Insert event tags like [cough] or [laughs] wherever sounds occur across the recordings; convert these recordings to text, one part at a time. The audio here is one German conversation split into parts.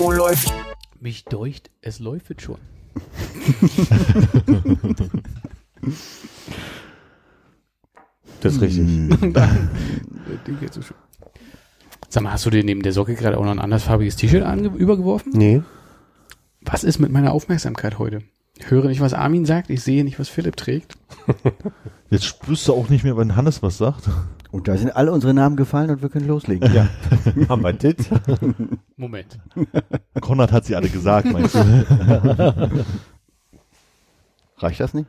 Oh, läuft. Mich deucht, es läuft schon. Das ist richtig. [laughs] [laughs] Schön. Sag mal, hast du dir neben der Socke gerade auch noch ein andersfarbiges T-Shirt übergeworfen? Nee. Was ist mit meiner Aufmerksamkeit heute? Ich höre nicht, was Armin sagt, ich sehe nicht, was Philipp trägt. [laughs] Jetzt spürst du auch nicht mehr, wenn Hannes was sagt. Und da sind alle unsere Namen gefallen und wir können loslegen. Ja. [laughs] Haben wir das? Moment. [laughs] Konrad hat sie alle gesagt, meinst du? [laughs] Reicht das nicht?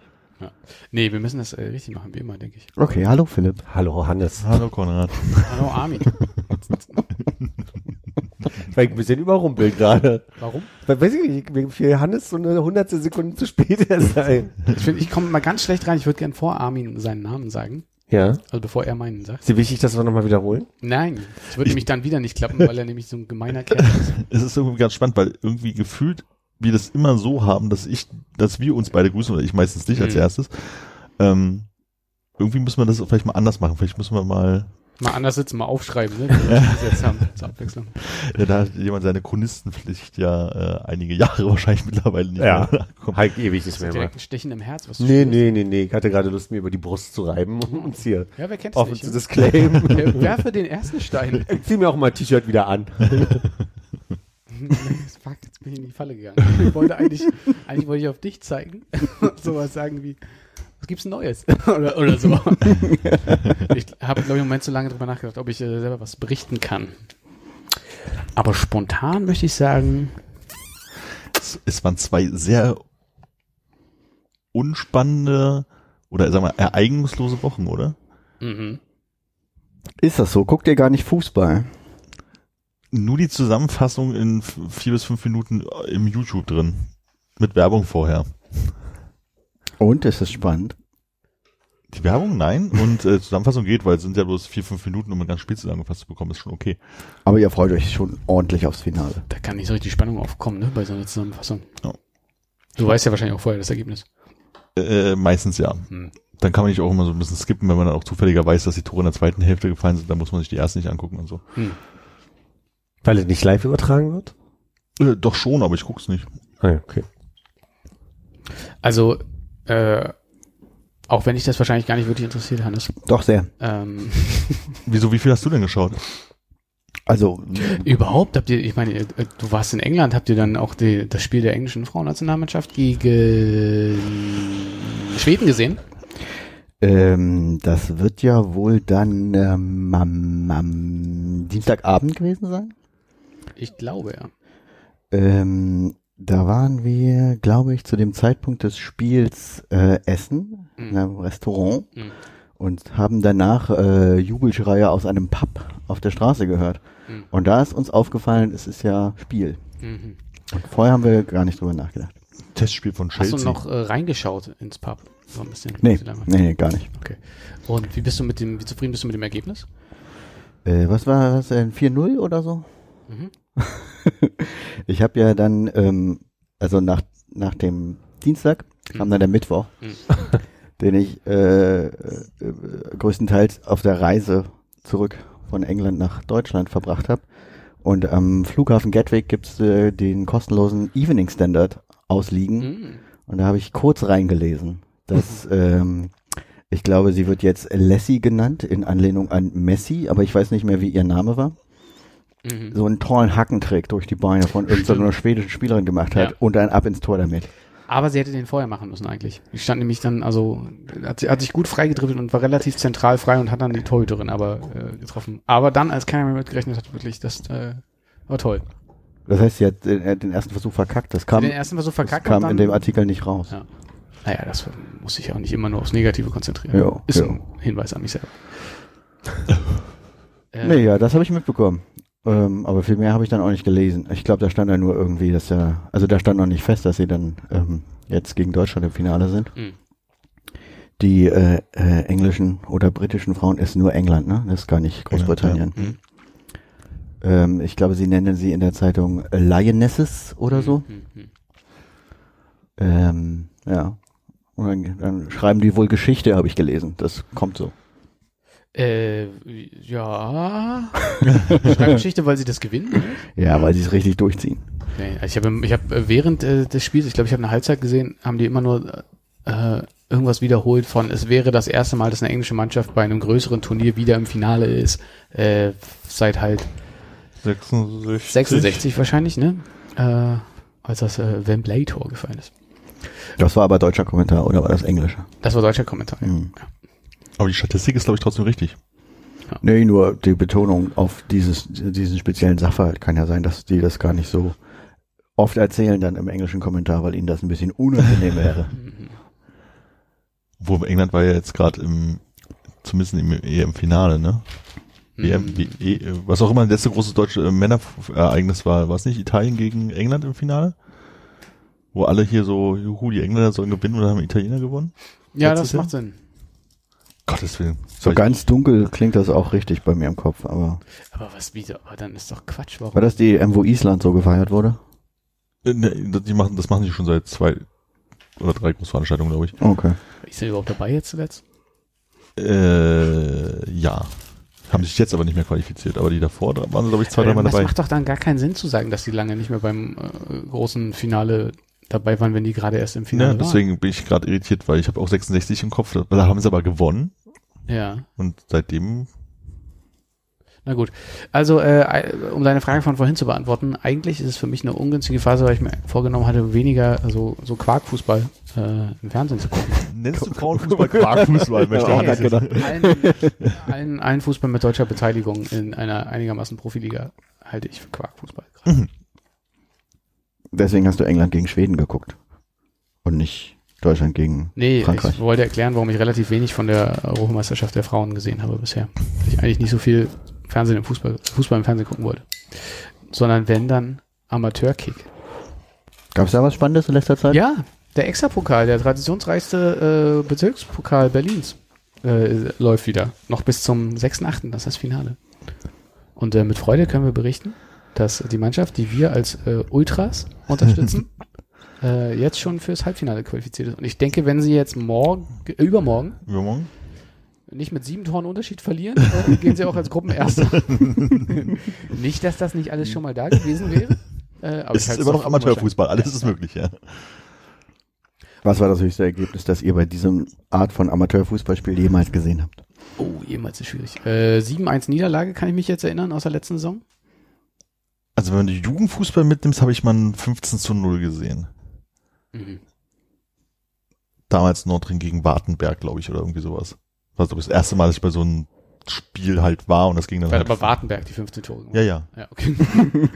Nee, wir müssen das äh, richtig machen, wie immer, denke ich. Okay, hallo Philipp. Hallo Hannes. Hallo Konrad. Hallo Armin. Ich war ein bisschen überrumpelt gerade. Warum? Weil, Weiß ich nicht, wie viel Hannes so eine hundertstel Sekunde zu spät ist. sein. Ich ich komme mal ganz schlecht rein. Ich würde gern vor Armin seinen Namen sagen. Ja. Also bevor er meinen sagt. Ist dir wichtig, dass wir nochmal wiederholen? Nein, es würde nämlich dann wieder nicht klappen, weil er nämlich so ein gemeiner Kerl ist. [laughs] Es ist irgendwie ganz spannend, weil irgendwie gefühlt wir das immer so haben, dass ich, dass wir uns beide grüßen, oder ich meistens dich als Mhm. erstes. Ähm, irgendwie müssen wir das vielleicht mal anders machen. Vielleicht müssen wir mal, Mal anders sitzen, mal aufschreiben, ne? [laughs] jetzt haben, zur Abwechslung. ja, da hat jemand seine Chronistenpflicht ja äh, einige Jahre [laughs] wahrscheinlich mittlerweile nicht Ja. mehr. [laughs] Halt ewig nicht mehr. Direkt Mal. ein Stechen im Herz. Was Nee, nee, nee, nee. Ich hatte gerade Lust, mir über die Brust zu reiben und uns hier Ja, wer kennt es offen nicht? zu ja? disclaimen. Der werfe den ersten Stein. Ich zieh mir auch mal ein T-Shirt wieder an. Fuck, jetzt bin ich in die Falle gegangen. Ich wollte eigentlich, eigentlich wollte ich auf dich zeigen und sowas sagen wie, was gibt's Neues? [laughs] oder, oder so. [laughs] ich habe, glaube ich, im Moment zu lange drüber nachgedacht, ob ich äh, selber was berichten kann. Aber spontan möchte ich sagen, Es, es waren zwei sehr unspannende oder sagen wir ereignislose Wochen, oder? mhm. Ist das so? Guckt ihr gar nicht Fußball? Nur die Zusammenfassung in vier bis fünf Minuten im YouTube drin. Mit Werbung vorher. Und ist es spannend? Die Werbung, nein. Und äh, Zusammenfassung geht, weil es sind ja bloß vier, fünf Minuten, um ein ganzes Spiel zusammengefasst zu bekommen, ist schon okay. Aber ihr freut euch schon ordentlich aufs Finale. da kann nicht so richtig Spannung aufkommen, ne, bei so einer Zusammenfassung. Ja. Du weißt ja wahrscheinlich auch vorher das Ergebnis. Äh, meistens ja. Hm. Dann kann man nicht auch immer so ein bisschen skippen, wenn man dann auch zufälliger weiß, dass die Tore in der zweiten Hälfte gefallen sind, dann muss man sich die ersten nicht angucken und so. Hm. Weil es nicht live übertragen wird? Äh, doch schon, aber ich guck's nicht. Ah, ja, okay. Also, äh, auch wenn dich das wahrscheinlich gar nicht wirklich interessiert, Hannes. Doch sehr. Ähm, [laughs] Wieso, wie viel hast du denn geschaut? Also, Überhaupt habt ihr, ich meine, äh, du warst in England, habt ihr dann auch die, das Spiel der englischen Frauennationalmannschaft gegen Schweden gesehen? ähm, das wird ja wohl dann ähm, am, am Dienstagabend gewesen sein. Ich glaube, ja. Ähm, da waren wir, glaube ich, zu dem Zeitpunkt des Spiels äh, essen Mhm. in einem Restaurant Mhm. und haben danach äh, Jubelschreie aus einem Pub auf der Straße gehört. Mhm. Und da ist uns aufgefallen, es ist ja Spiel. Mhm. Und vorher haben wir gar nicht drüber nachgedacht. Testspiel von Hast Chelsea. du noch äh, reingeschaut ins Pub? So ein bisschen. Nee, nee, nee, gar nicht. Okay. Und wie bist du mit dem, wie zufrieden bist du mit dem Ergebnis? Äh, was war das, äh, 4-0 oder so? Mhm. [laughs] Ich habe ja dann, ähm, also nach, nach dem Dienstag kam dann der Mittwoch, Mhm. den ich äh, äh, größtenteils auf der Reise zurück von England nach Deutschland verbracht habe. Und am Flughafen Gatwick gibt's äh, den kostenlosen Evening Standard ausliegen. Mhm. Und da habe ich kurz reingelesen, dass [laughs] ähm, ich glaube, sie wird jetzt Lassie genannt in Anlehnung an Messi, aber ich weiß nicht mehr, wie ihr Name war. Mhm. So einen tollen Hackentrick durch die Beine von irgendeiner [laughs] schwedischen Spielerin gemacht hat Ja. und ein Ab ins Tor damit. Aber sie hätte den vorher machen müssen eigentlich. Die stand nämlich dann, also hat, sie- hat sich gut freigedribbelt und war relativ zentral frei und hat dann die Torhüterin aber äh, getroffen. Aber dann, als keiner mehr mitgerechnet hat, wirklich, das äh, war toll. Das heißt, sie hat den, äh, den ersten Versuch verkackt. Das kam, den ersten Versuch das verkackt kam und dann, in dem Artikel nicht raus. Ja. Naja, das muss sich auch nicht immer nur aufs Negative konzentrieren. Ja, Ist ja. ein Hinweis an mich selber. [laughs] äh, Nee, ja, das habe ich mitbekommen. Ähm, aber viel mehr habe ich dann auch nicht gelesen. Ich glaube, da stand ja nur irgendwie, dass er, also da stand noch nicht fest, dass sie dann ähm, jetzt gegen Deutschland im Finale sind. Mhm. Die äh, äh, englischen oder britischen Frauen ist nur England, ne? Das ist gar nicht Großbritannien. Mhm. Ähm, ich glaube, sie nennen sie in der Zeitung Lionesses oder so. Mhm. Ja. Und dann, dann schreiben die wohl Geschichte, habe ich gelesen. Das kommt so. Äh, ja. Schreibgeschichte, [laughs] weil sie das gewinnen. ne? Ja, weil sie es richtig durchziehen. Nee, also ich habe ich hab äh, während äh, des Spiels, ich glaube, ich habe eine Halbzeit gesehen, haben die immer nur äh, irgendwas wiederholt von, es wäre das erste Mal, dass eine englische Mannschaft bei einem größeren Turnier wieder im Finale ist, äh, seit halt 66. 66 wahrscheinlich, ne? Äh, als das äh, Wembley-Tor gefallen ist. Das war aber deutscher Kommentar oder war das englischer? Das war deutscher Kommentar. ja. Mhm. Aber die Statistik ist, glaube ich, trotzdem richtig. Nee, nur die Betonung auf dieses, diesen speziellen Sachverhalt kann ja sein, dass die das gar nicht so oft erzählen dann im englischen Kommentar, weil ihnen das ein bisschen unangenehm [laughs] wäre. Mhm. Wo England war ja jetzt gerade im, zumindest im, eher im Finale, ne? EM, wie, E- was auch immer das letzte große deutsche äh, Männerereignis war, war es nicht Italien gegen England im Finale? Wo alle hier so, juhu, die Engländer sollen gewinnen und dann haben Italiener gewonnen? Ja, Letztes das Jahr? macht Sinn. Gottes Willen. So ganz dunkel klingt das auch richtig bei mir im Kopf, aber Aber was wie, aber dann ist doch Quatsch, warum? war das die M, wo Island so gefeiert wurde? Äh, ne, die machen, das machen die schon seit zwei oder drei Großveranstaltungen, glaube ich. Okay. Ist er überhaupt dabei jetzt zuletzt? Äh, ja. Haben sich jetzt aber nicht mehr qualifiziert, aber die davor da waren, glaube ich, zwei, dreimal das dabei. macht doch dann gar keinen Sinn zu sagen, dass die lange nicht mehr beim äh, großen Finale dabei waren, wenn die gerade erst im Finale Ja, deswegen bin ich gerade irritiert, weil ich habe auch 66 im Kopf, da haben sie aber gewonnen waren. Ja. und seitdem Na gut. Also, äh, um deine Frage von vorhin zu beantworten, eigentlich ist es für mich eine ungünstige Phase, weil ich mir vorgenommen hatte, weniger so, so Quarkfußball äh, im Fernsehen zu gucken. [laughs] nennst du Frauenfußball Quarkfußball, [laughs] möchte Ja, ich allen, allen, allen Fußball mit deutscher Beteiligung in einer einigermaßen Profiliga halte ich für Quarkfußball. gerade. Deswegen hast du England gegen Schweden geguckt. Und nicht Deutschland gegen Nee, Frankreich. ich wollte erklären, warum ich relativ wenig von der Europameisterschaft der Frauen gesehen habe bisher. Weil ich eigentlich nicht so viel Fernsehen im Fußball, Fußball im Fernsehen gucken wollte. Sondern wenn dann Amateurkick. Gab es da was Spannendes in letzter Zeit? Ja, der Extrapokal, der traditionsreichste äh, Bezirkspokal Berlins, äh, läuft wieder. Noch bis zum 6.8., das ist das Finale. Und äh, mit Freude können wir berichten, dass die Mannschaft, die wir als äh, Ultras unterstützen, [laughs] äh, jetzt schon fürs Halbfinale qualifiziert ist. Und ich denke, wenn sie jetzt morgen, äh, übermorgen Übermorgen? nicht mit sieben Toren Unterschied verlieren, äh, gehen sie auch als Gruppenerster. [laughs] nicht, dass das nicht alles schon mal da gewesen wäre. Äh, aber Es ist immer noch Amateurfußball, alles Ja. ist möglich, ja. Was war das höchste Ergebnis, das ihr bei diesem Art von Amateurfußballspiel jemals gesehen habt? Oh, jemals ist schwierig. Äh, 7-1 Niederlage kann ich mich jetzt erinnern aus der letzten Saison. Also wenn du Jugendfußball mitnimmst, habe ich mal ein 15 zu 0 gesehen. Mhm. Damals Nordring gegen Wartenberg, glaube ich, oder irgendwie sowas. Das war so das erste Mal, dass ich bei so einem Spiel halt war und das ging dann Bei, halt. bei Wartenberg die 15 Tore. Ja, ja. ja okay.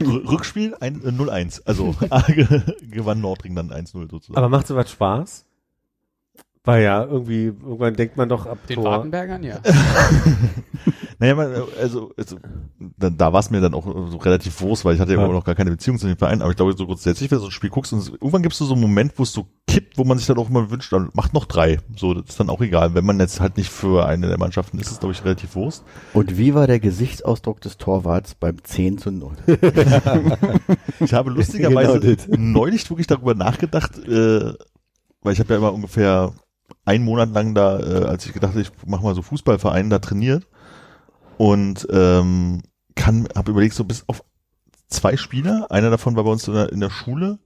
[laughs] Rückspiel ein, äh, 0-1. Also [laughs] [laughs] gewann Nordring dann 1-0 sozusagen. Aber macht sowas Spaß? Weil ja, irgendwie, irgendwann denkt man doch ab Den Tor. Wartenbergern, ja. Naja, man, also, also da, da war es mir dann auch so relativ Wurst, weil ich hatte ja Ja. immer noch gar keine Beziehung zu dem Verein, aber ich glaube, so grundsätzlich, wenn du so ein Spiel guckst und es, irgendwann gibt es so einen Moment, wo es so kippt, wo man sich dann auch immer wünscht, dann macht noch drei. So, das ist dann auch egal. Wenn man jetzt halt nicht für eine der Mannschaften ist, ist es, glaube ich, relativ Wurst. Und wie war der Gesichtsausdruck des Torwarts beim 10 zu 0? [laughs] Ich habe lustigerweise Genau neulich wirklich darüber nachgedacht, äh, weil ich habe ja immer ungefähr einen Monat lang da, äh, als ich gedacht habe, ich mache mal so Fußballverein, da trainiert und ähm, kann, habe überlegt, so bis auf zwei Spieler, einer davon war bei uns in der, in der Schule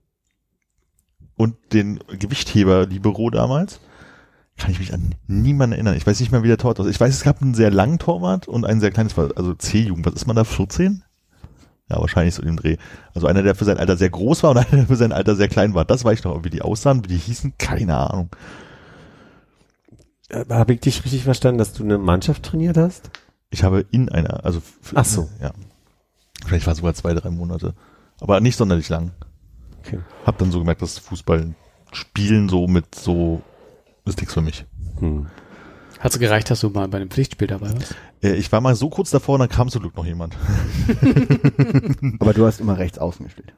und den Gewichtheber Libero damals, kann ich mich an niemanden erinnern. Ich weiß nicht mehr, wie der Torwart aussieht. Ich weiß, es gab einen sehr langen Torwart und einen sehr kleines, also C-Jugend. Was ist man da, 14? Ja, wahrscheinlich so im Dreh. Also einer, der für sein Alter sehr groß war und [laughs] einer, der für sein Alter sehr klein war. Das weiß ich noch. Wie die aussahen, wie die hießen, keine Ahnung. Äh, Habe ich dich richtig verstanden, dass du eine Mannschaft trainiert hast? Ich habe in einer, also für, Ach so. ja. Vielleicht war es sogar zwei, drei Monate. Aber nicht sonderlich lang. Okay. Hab dann so gemerkt, dass Fußball spielen so mit so ist nichts für mich. Hm. Hat's gereicht, dass du mal bei einem Pflichtspiel dabei warst? Äh, ich war mal so kurz davor und dann kam zum Glück noch jemand. [laughs] Aber du hast immer rechts außen gespielt.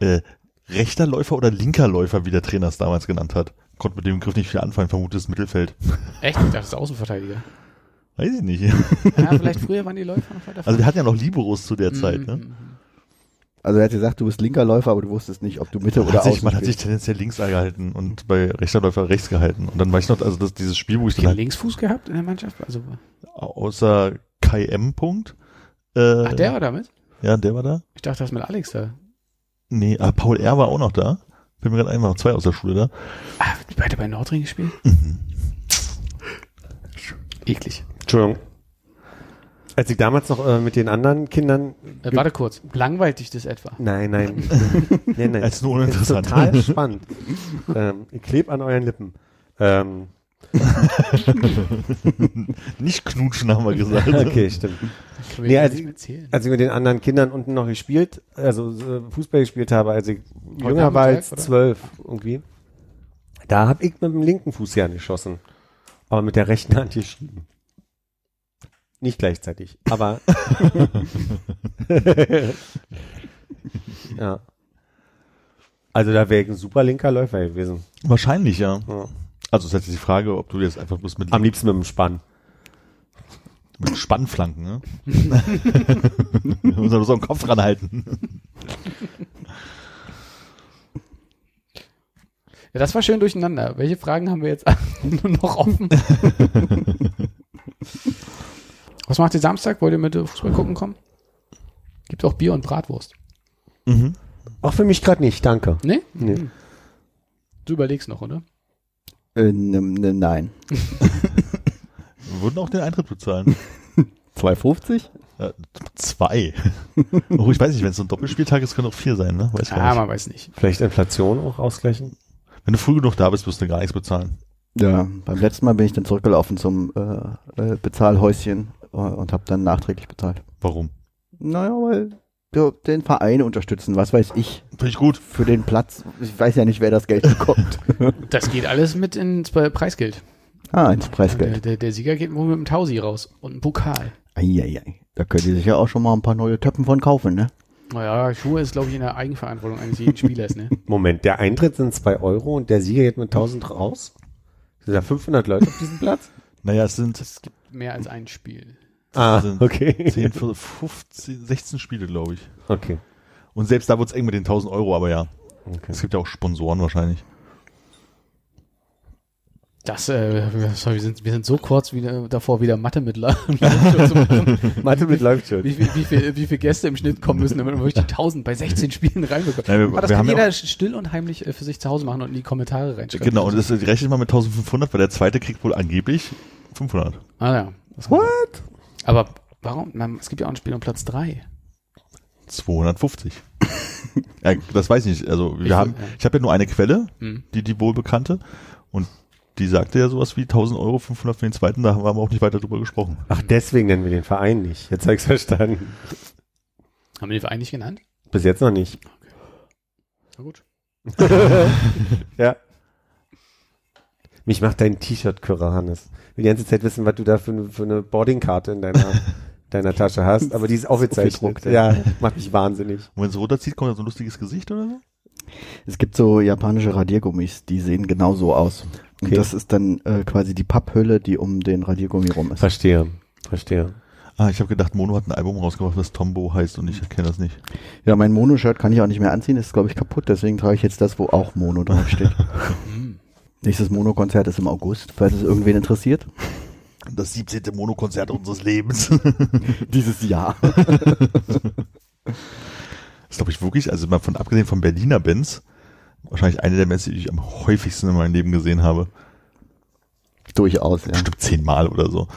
Äh, rechter Läufer oder linker Läufer, wie der Trainer es damals genannt hat. Konnte mit dem Begriff nicht viel anfangen, vermutes Mittelfeld. Echt? Ich dachte, das ist Außenverteidiger. Weiß ich nicht. Ja, [laughs] vielleicht früher waren die Läufer noch weiter Also wir hatten ja noch Liberos zu der Zeit, Mhm, ne? mhm. Also er hat gesagt, du bist linker Läufer, aber du wusstest nicht, ob du Mitte Man oder hat, sich, außen man hat sich tendenziell links gehalten und bei rechter Läufer rechts gehalten. Und dann war ich noch, also das, dieses Spiel, wo ich dann halt Linksfuß gehabt in der Mannschaft? Also, außer Kai M. Punkt. Äh, ach, der war damit? Ja, der war da. Ich dachte, das mit Alex da. Nee, ah, Paul R. war auch noch da. Bin mir gerade einmal noch zwei aus der Schule da. Ah, die beide bei Nordring gespielt? Eklig. Entschuldigung. Als ich damals noch äh, mit den anderen Kindern. Äh, warte kurz. Langweilt dich das etwa? Nein, nein. [laughs] nein, nein. Als nur Das ist uninteressant. total spannend. ähm, ich kleb an euren Lippen. Ähm, [laughs] Nicht knutschen, haben wir gesagt. [laughs] okay, stimmt. Nee, nicht ich-. Als ich mit den anderen Kindern unten noch gespielt, also äh, Fußball gespielt habe, als ich Heute jünger war als zwölf irgendwie, da habe ich mit dem linken Fuß ja geschossen. Aber mit der rechten Hand geschrieben. Nicht gleichzeitig, aber [laughs] ja. Also da wäre ein super linker Läufer gewesen. Wahrscheinlich, ja. Ja. Also es ist jetzt die Frage, ob du jetzt einfach bloß mit, Am liebsten mit dem Spann. mit Spannflanken, ne? [laughs] Muss man so am Kopf ranhalten. Ja, das war schön durcheinander. Welche Fragen haben wir jetzt [laughs] noch offen? Was macht ihr Samstag? Wollt ihr mit äh, Fußball gucken kommen? Gibt auch Bier und Bratwurst. Mhm. Auch für mich gerade nicht, danke. Nee? Nee. Hm. Du überlegst noch, oder? Äh, ne, ne, nein. [laughs] Wir würden auch den Eintritt bezahlen. [laughs] 2,50? Ja, zwei. [laughs] oh, ich weiß nicht, wenn es so ein Doppelspieltag ist, können auch vier sein, ne? Weiß Ah, nicht. man weiß nicht. Vielleicht Inflation auch ausgleichen? Wenn du früh genug da bist, wirst du gar nichts bezahlen. Ja, beim letzten Mal bin ich dann zurückgelaufen zum äh, äh, Bezahlhäuschen äh, und habe dann nachträglich bezahlt. Warum? Naja, weil wir den Verein unterstützen, was weiß ich, Finde ich gut. für den Platz. Ich weiß ja nicht, wer das Geld bekommt. [laughs] Das geht alles mit ins Pre- Preisgeld. ah, ins Der, Preisgeld. der, der Sieger geht wohl mit einem Tausi raus und einem Pokal. Eieiei. Da könnt ihr sich ja auch schon mal ein paar neue Töpfen von kaufen, ne? Naja, Schuhe ist, glaube ich, in der Eigenverantwortung eines jeden Spielers, ne? [laughs] Moment, der Eintritt sind zwei Euro und der Sieger geht mit 1000 raus? Sind da 500 Leute auf diesem Platz? Naja, es sind Es gibt mehr als ein Spiel. Ah, sind okay. 10, 15, 16 Spiele, glaube ich. Okay. Und selbst da wird's eng mit den 1000 Euro, aber ja. okay. Es gibt ja auch Sponsoren wahrscheinlich. Das, äh, sorry, wir sind, wir sind so kurz wieder, davor, wieder Mathe mit La- [laughs] Mathe mit schon. wie, viel, wie, viel, wie viel Gäste im Schnitt kommen müssen, damit man wirklich die 1000 bei 16 Spielen reinbekommt. Ja, wir- Aber das wir kann jeder still und heimlich äh, für sich zu Hause machen und in die Kommentare reinschreiben. Genau, und das rechnet man mit 1500, weil der zweite kriegt wohl angeblich 500. Ah ja. Sein. Aber warum? Es gibt ja auch ein Spiel um Platz 3. 250. [laughs] ja, das weiß ich nicht. Also wir Ich- haben, ja. ich habe ja nur eine Quelle, Hm. die die wohlbekannte, und die sagte ja sowas wie 1000 Euro, 500 für den zweiten. Da haben wir auch nicht weiter drüber gesprochen. Ach, deswegen nennen wir den Verein nicht. Jetzt habe ich's verstanden. Haben wir den Verein nicht genannt? Bis jetzt noch nicht. Na gut. [laughs] [laughs] Ja. Mich macht dein T-Shirt kürrer, Hannes. Ich will die ganze Zeit wissen, was du da für, eine- für eine Boardingkarte in deiner, [laughs] deiner Tasche hast. Aber die ist aufgezeichnet. Aufgedruckt, ja. ja. macht mich wahnsinnig. Und wenn es runterzieht, kommt da so ein lustiges Gesicht oder so? Es gibt so japanische Radiergummis, die sehen genau so aus. Und Okay. das ist dann äh, quasi die Papphülle, die um den Radiergummi rum ist. Verstehe. Verstehe. Ah, ich habe gedacht, Mono hat ein Album rausgebracht, was Tombo heißt und ich kenne das nicht. Ja, mein Mono-Shirt kann ich auch nicht mehr anziehen, ist glaube ich kaputt, deswegen trage ich jetzt das, wo auch Mono draufsteht. [laughs] [laughs] Nächstes Mono-Konzert ist im August, falls es irgendwen interessiert. Das 17. Mono-Konzert unseres Lebens. [laughs] Dieses Jahr. [laughs] Das glaube ich wirklich, also mal von abgesehen von Berliner Bands, wahrscheinlich eine der Bands, die ich am häufigsten in meinem Leben gesehen habe. Durchaus, ja. Bestimmt zehnmal oder so.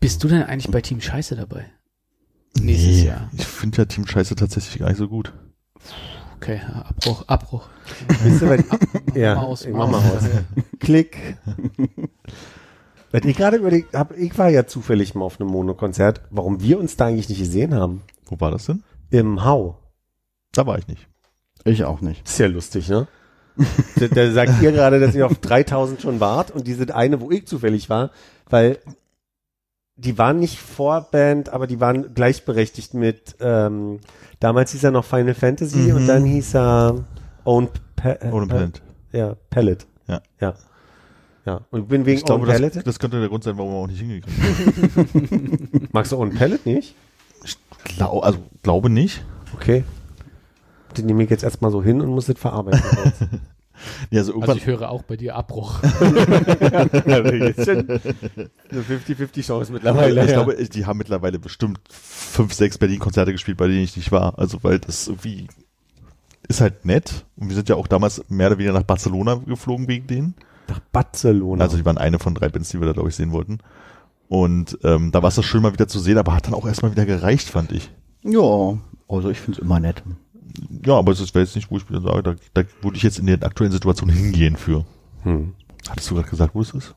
Bist du denn eigentlich bei Team Scheiße dabei? Nächstes Jahr. Ich finde ja Team Scheiße tatsächlich gar nicht so gut. Okay, Abbruch, Abbruch. Wisst ihr, was, ja, Maus, ich mach mal aus. Klick. Was ich gerade überlegt habe, ich war ja zufällig mal auf einem Mono-Konzert, warum wir uns da eigentlich nicht gesehen haben. Wo war das denn? Im Hau. Da war ich nicht. Ich auch nicht. Ist ja lustig, ne? da, da sagt ihr gerade, dass ihr auf 3000 schon wart und die sind eine, wo ich zufällig war, weil die waren nicht Vorband, aber die waren gleichberechtigt mit, ähm, damals hieß er noch Final Fantasy Mhm. und dann hieß er Own, pa äh, Planet. Ja, Palette. Ja. Ja. Ja. Und bin wegen Ich glaube, Own das, Palette. das könnte der Grund sein, warum wir auch nicht hingekriegt [laughs] Magst du Own Palette nicht? Glau also, glaube nicht. Okay. Den nehme ich jetzt erstmal so hin und muss das verarbeiten. [laughs] Ja, also Also ich höre auch bei dir Abbruch. [laughs] jetzt schon eine 50-50 Chance mittlerweile. ich ja. glaube, die haben mittlerweile bestimmt fünf, sechs Berlin-Konzerte gespielt, bei denen ich nicht war. Also, weil das irgendwie ist halt nett. Und wir sind ja auch damals mehr oder weniger nach Barcelona geflogen wegen denen. nach Barcelona. Also, die waren eine von drei Bands, die wir da, glaube ich, sehen wollten. Und ähm, da war es das schön mal wieder zu sehen, aber hat dann auch erstmal wieder gereicht, fand ich. Ja, also ich finde es immer nett. Ja, aber es wäre jetzt nicht, wo ich wieder sage, da, da würde ich jetzt in der aktuellen Situation hingehen für. hm. Hattest du gerade gesagt, wo es ist?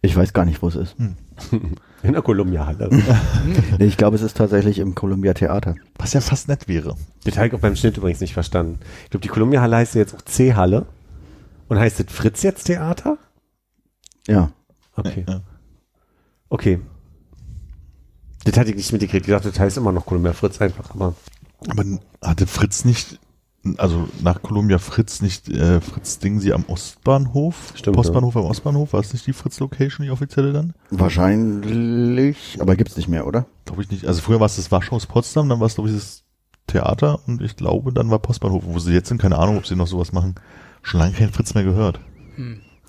Ich weiß gar nicht, wo es ist. [laughs] In der Columbia-Halle. [laughs] Nee, ich glaube, es ist tatsächlich im Columbia Theater. Was ja fast nett wäre. Das habe ich auch beim Schnitt übrigens nicht verstanden. Ich glaube, die Columbia-Halle heißt ja jetzt auch C-Halle. Und heißt das Fritz jetzt Theater? Ja. Okay. Ja. Okay. Das hatte ich nicht mitgekriegt. Ich dachte, das heißt immer noch Columbia Fritz einfach. Aber Aber hatte Fritz nicht, also nach Columbia Fritz nicht äh, Fritz Ding sie am Ostbahnhof? Stimmt, Postbahnhof am Ostbahnhof? War es nicht die Fritz-Location, die offizielle dann? Wahrscheinlich, aber gibt's nicht mehr, oder? Glaube ich nicht. Also früher war es das Waschhaus Potsdam, dann war es, glaube ich, das Theater und ich glaube, dann war Postbahnhof. Wo sie jetzt sind, keine Ahnung, ob sie noch sowas machen. Schon lange kein Fritz mehr gehört.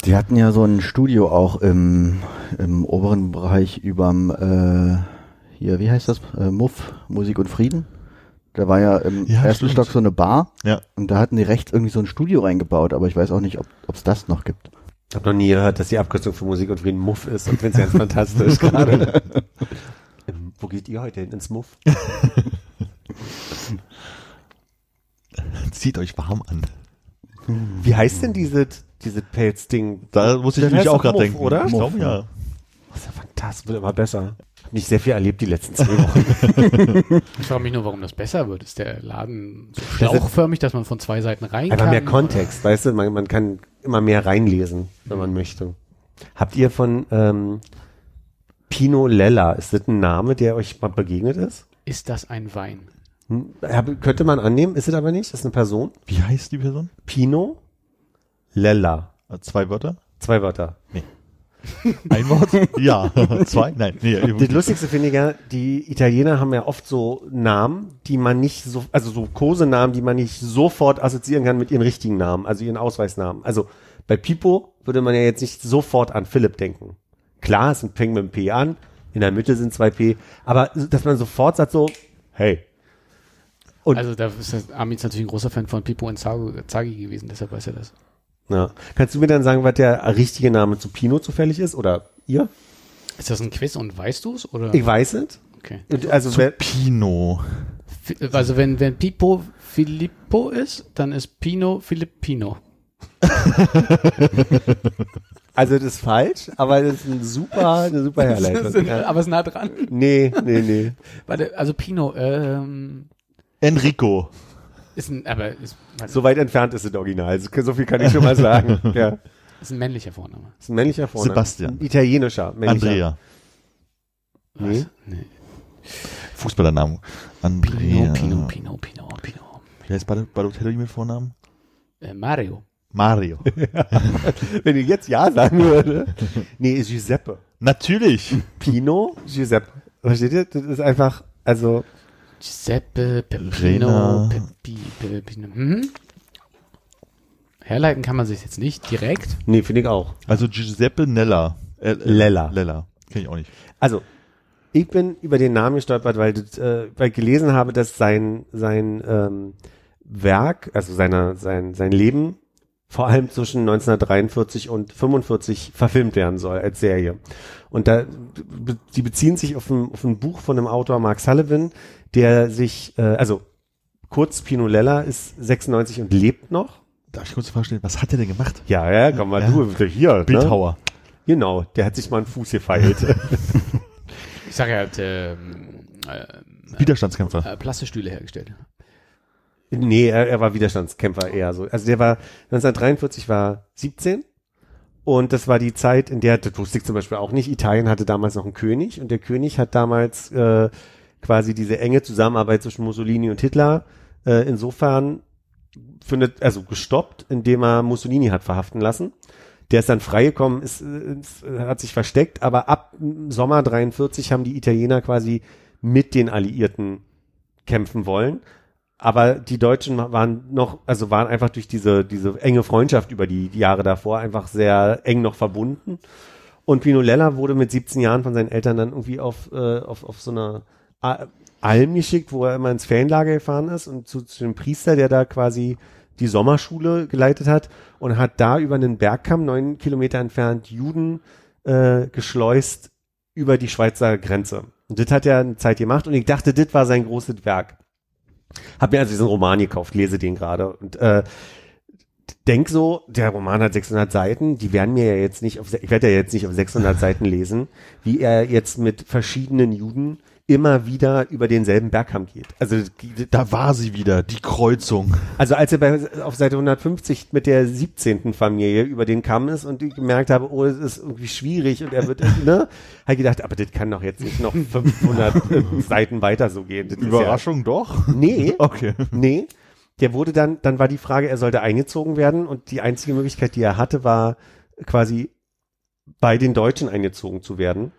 Die hatten ja so ein Studio auch im, im oberen Bereich überm, äh, hier, wie heißt das? Äh, Muff, Musik und Frieden. Da war ja im Ja, ersten stimmt. Stock so eine Bar Ja. und da hatten die rechts irgendwie so ein Studio reingebaut, aber ich weiß auch nicht, ob es das noch gibt. ich habe noch nie gehört, dass die Abkürzung für Musik und Frieden Muff ist. Und finde es ganz fantastisch [laughs] gerade. Ähm, Wo geht ihr heute hin? Ins Muff? [laughs] Zieht euch warm an. Wie heißt denn diese, diese Pelz-Ding? Da muss ich heißt auch gerade denken. oder? Ich glaube, ja. Das ist ja fantastisch, wird immer besser. Nicht sehr viel erlebt die letzten zwei Wochen. Ich frage mich nur, warum das besser wird. Ist der Laden so Das schlauchförmig, dass man von zwei Seiten rein Einfach kann? mehr Kontext, weißt du? Man, man kann immer mehr reinlesen, wenn man möchte. Habt ihr von ähm, Pino Lella, ist das ein Name, der euch mal begegnet ist? Ist das ein Wein? Hm, könnte man annehmen, ist es aber nicht? Ist eine Person? Wie heißt die Person? Pino Lella. Äh, Zwei Wörter? Zwei Wörter. [laughs] Ein Wort? ja. Zwei? Nein. Nee, Das Lustigste finde ich ja, die Italiener haben ja oft so Namen, die man nicht so, also so Kosenamen, die man nicht sofort assoziieren kann mit ihren richtigen Namen, also ihren Ausweisnamen. Also bei Pipo würde man ja jetzt nicht sofort an Philipp denken. Klar, es fängt mit einem P an, in der Mitte sind zwei P, aber dass man sofort sagt so, hey. Und Also da ist Armin ist natürlich ein großer Fan von Pippo und Zagi gewesen, deshalb weiß er das. Ja. kannst du mir dann sagen, was der richtige Name zu Pino zufällig ist? Oder ihr? Ist das ein Quiz und weißt du es? Oder? Ich weiß es. Okay. Also wer, Pino. Also wenn, wenn Pippo Filippo ist, dann ist Pino Filippino. [laughs] also das ist falsch, aber das ist ein super, eine super Herleitung. Ja. Aber ist nah dran. Nee, nee, nee. Warte, also Pino, ähm, Enrico. Ist ein, aber ist, So weit entfernt ist das Original. So viel kann ich schon mal sagen. [laughs] ja. ist ein männlicher Vorname. ist ein männlicher Vorname. Sebastian. Ein italienischer. Männlicher. Andrea. Nee. Nee. Fußballernamen. Andrea. Pino, Pino, Pino, Pino, Pino. Wie heißt Bal- Balotelli mit Vornamen? Äh, Mario. Mario. [laughs] Wenn ich jetzt Ja sagen würde. Nee, Giuseppe. Natürlich. Pino, Giuseppe. Versteht ihr? Das ist einfach, also, Giuseppe, Peppino. Peppi, Peppino. Mhm. Herleiten kann man sich jetzt nicht direkt. nee, finde ich auch. Also Giuseppe Nella. Äh, äh, Lella. Lella. Kenn ich auch nicht. Also, ich bin über den Namen gestolpert, weil, äh, weil ich gelesen habe, dass sein, sein ähm, Werk, also seine, sein, sein Leben vor allem zwischen 1943 und 45 verfilmt werden soll als Serie. Und da, die beziehen sich auf ein, auf ein Buch von dem Autor Mark Sullivan, der sich, äh, also kurz Pino Lella ist 96 und lebt noch. Darf ich kurz vorstellen, was hat er denn gemacht? Ja, ja, komm mal, Ja. du, hier. Ne? Bildhauer. Genau, der hat sich mal einen Fuß gefeilt. [laughs] Ich sage, er hat ähm, äh, Widerstandskämpfer. äh, Plastestühle hergestellt. Nee, er, er war Widerstandskämpfer eher so. Also der war 1943 war 17 und das war die Zeit, in der, das wusste ich zum Beispiel auch nicht, Italien hatte damals noch einen König und der König hat damals äh, quasi diese enge Zusammenarbeit zwischen Mussolini und Hitler äh, insofern findet, also gestoppt, indem er Mussolini hat verhaften lassen. Der ist dann freigekommen, ist, ist, hat sich versteckt, aber ab Sommer 43 haben die Italiener quasi mit den Alliierten kämpfen wollen. Aber die Deutschen waren noch, also waren einfach durch diese, diese enge Freundschaft über die, die Jahre davor einfach sehr eng noch verbunden. Und Pino Lella wurde mit 17 Jahren von seinen Eltern dann irgendwie auf, äh, auf, auf so einer Alm geschickt, wo er immer ins Ferienlager gefahren ist und zu, zu dem Priester, der da quasi die Sommerschule geleitet hat und hat da über einen Bergkamm, neun Kilometer entfernt, Juden äh, geschleust über die Schweizer Grenze. Und das hat er eine Zeit gemacht und ich dachte, das war sein großes Werk. Hab mir also diesen Roman gekauft, lese den gerade und äh, denk so, der Roman hat 600 Seiten, die werden mir ja jetzt nicht auf, ich werde ja jetzt nicht auf 600 Seiten lesen, wie er jetzt mit verschiedenen Juden immer wieder über denselben Bergkamm geht. Also Da war sie wieder, die Kreuzung. also als er bei, auf Seite 150 mit der 17. Familie über den Kamm ist und ich gemerkt habe, oh, es ist irgendwie schwierig und er wird, [laughs] ne, habe ich gedacht, aber das kann doch jetzt nicht noch 500 [laughs] Seiten weiter so gehen. Das Überraschung doch. Ja, nee, [laughs] Okay. nee. Der wurde dann, dann war die Frage, er sollte eingezogen werden und die einzige Möglichkeit, die er hatte, war quasi bei den Deutschen eingezogen zu werden.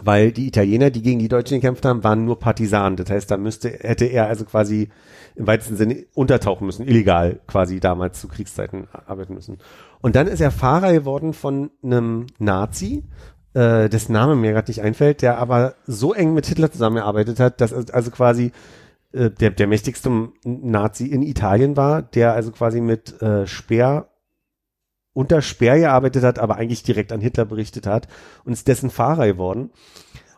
Weil die Italiener, die gegen die Deutschen gekämpft haben, waren nur Partisanen. Das heißt, da müsste, hätte er also quasi im weitesten Sinne untertauchen müssen, illegal quasi damals zu Kriegszeiten arbeiten müssen. Und dann ist er Fahrer geworden von einem Nazi, äh, dessen Name mir gerade nicht einfällt, der aber so eng mit Hitler zusammengearbeitet hat, dass er also quasi äh, der, der mächtigste Nazi in Italien war, der also quasi mit äh, Speer unter Speer gearbeitet hat, aber eigentlich direkt an Hitler berichtet hat und ist dessen Fahrer geworden.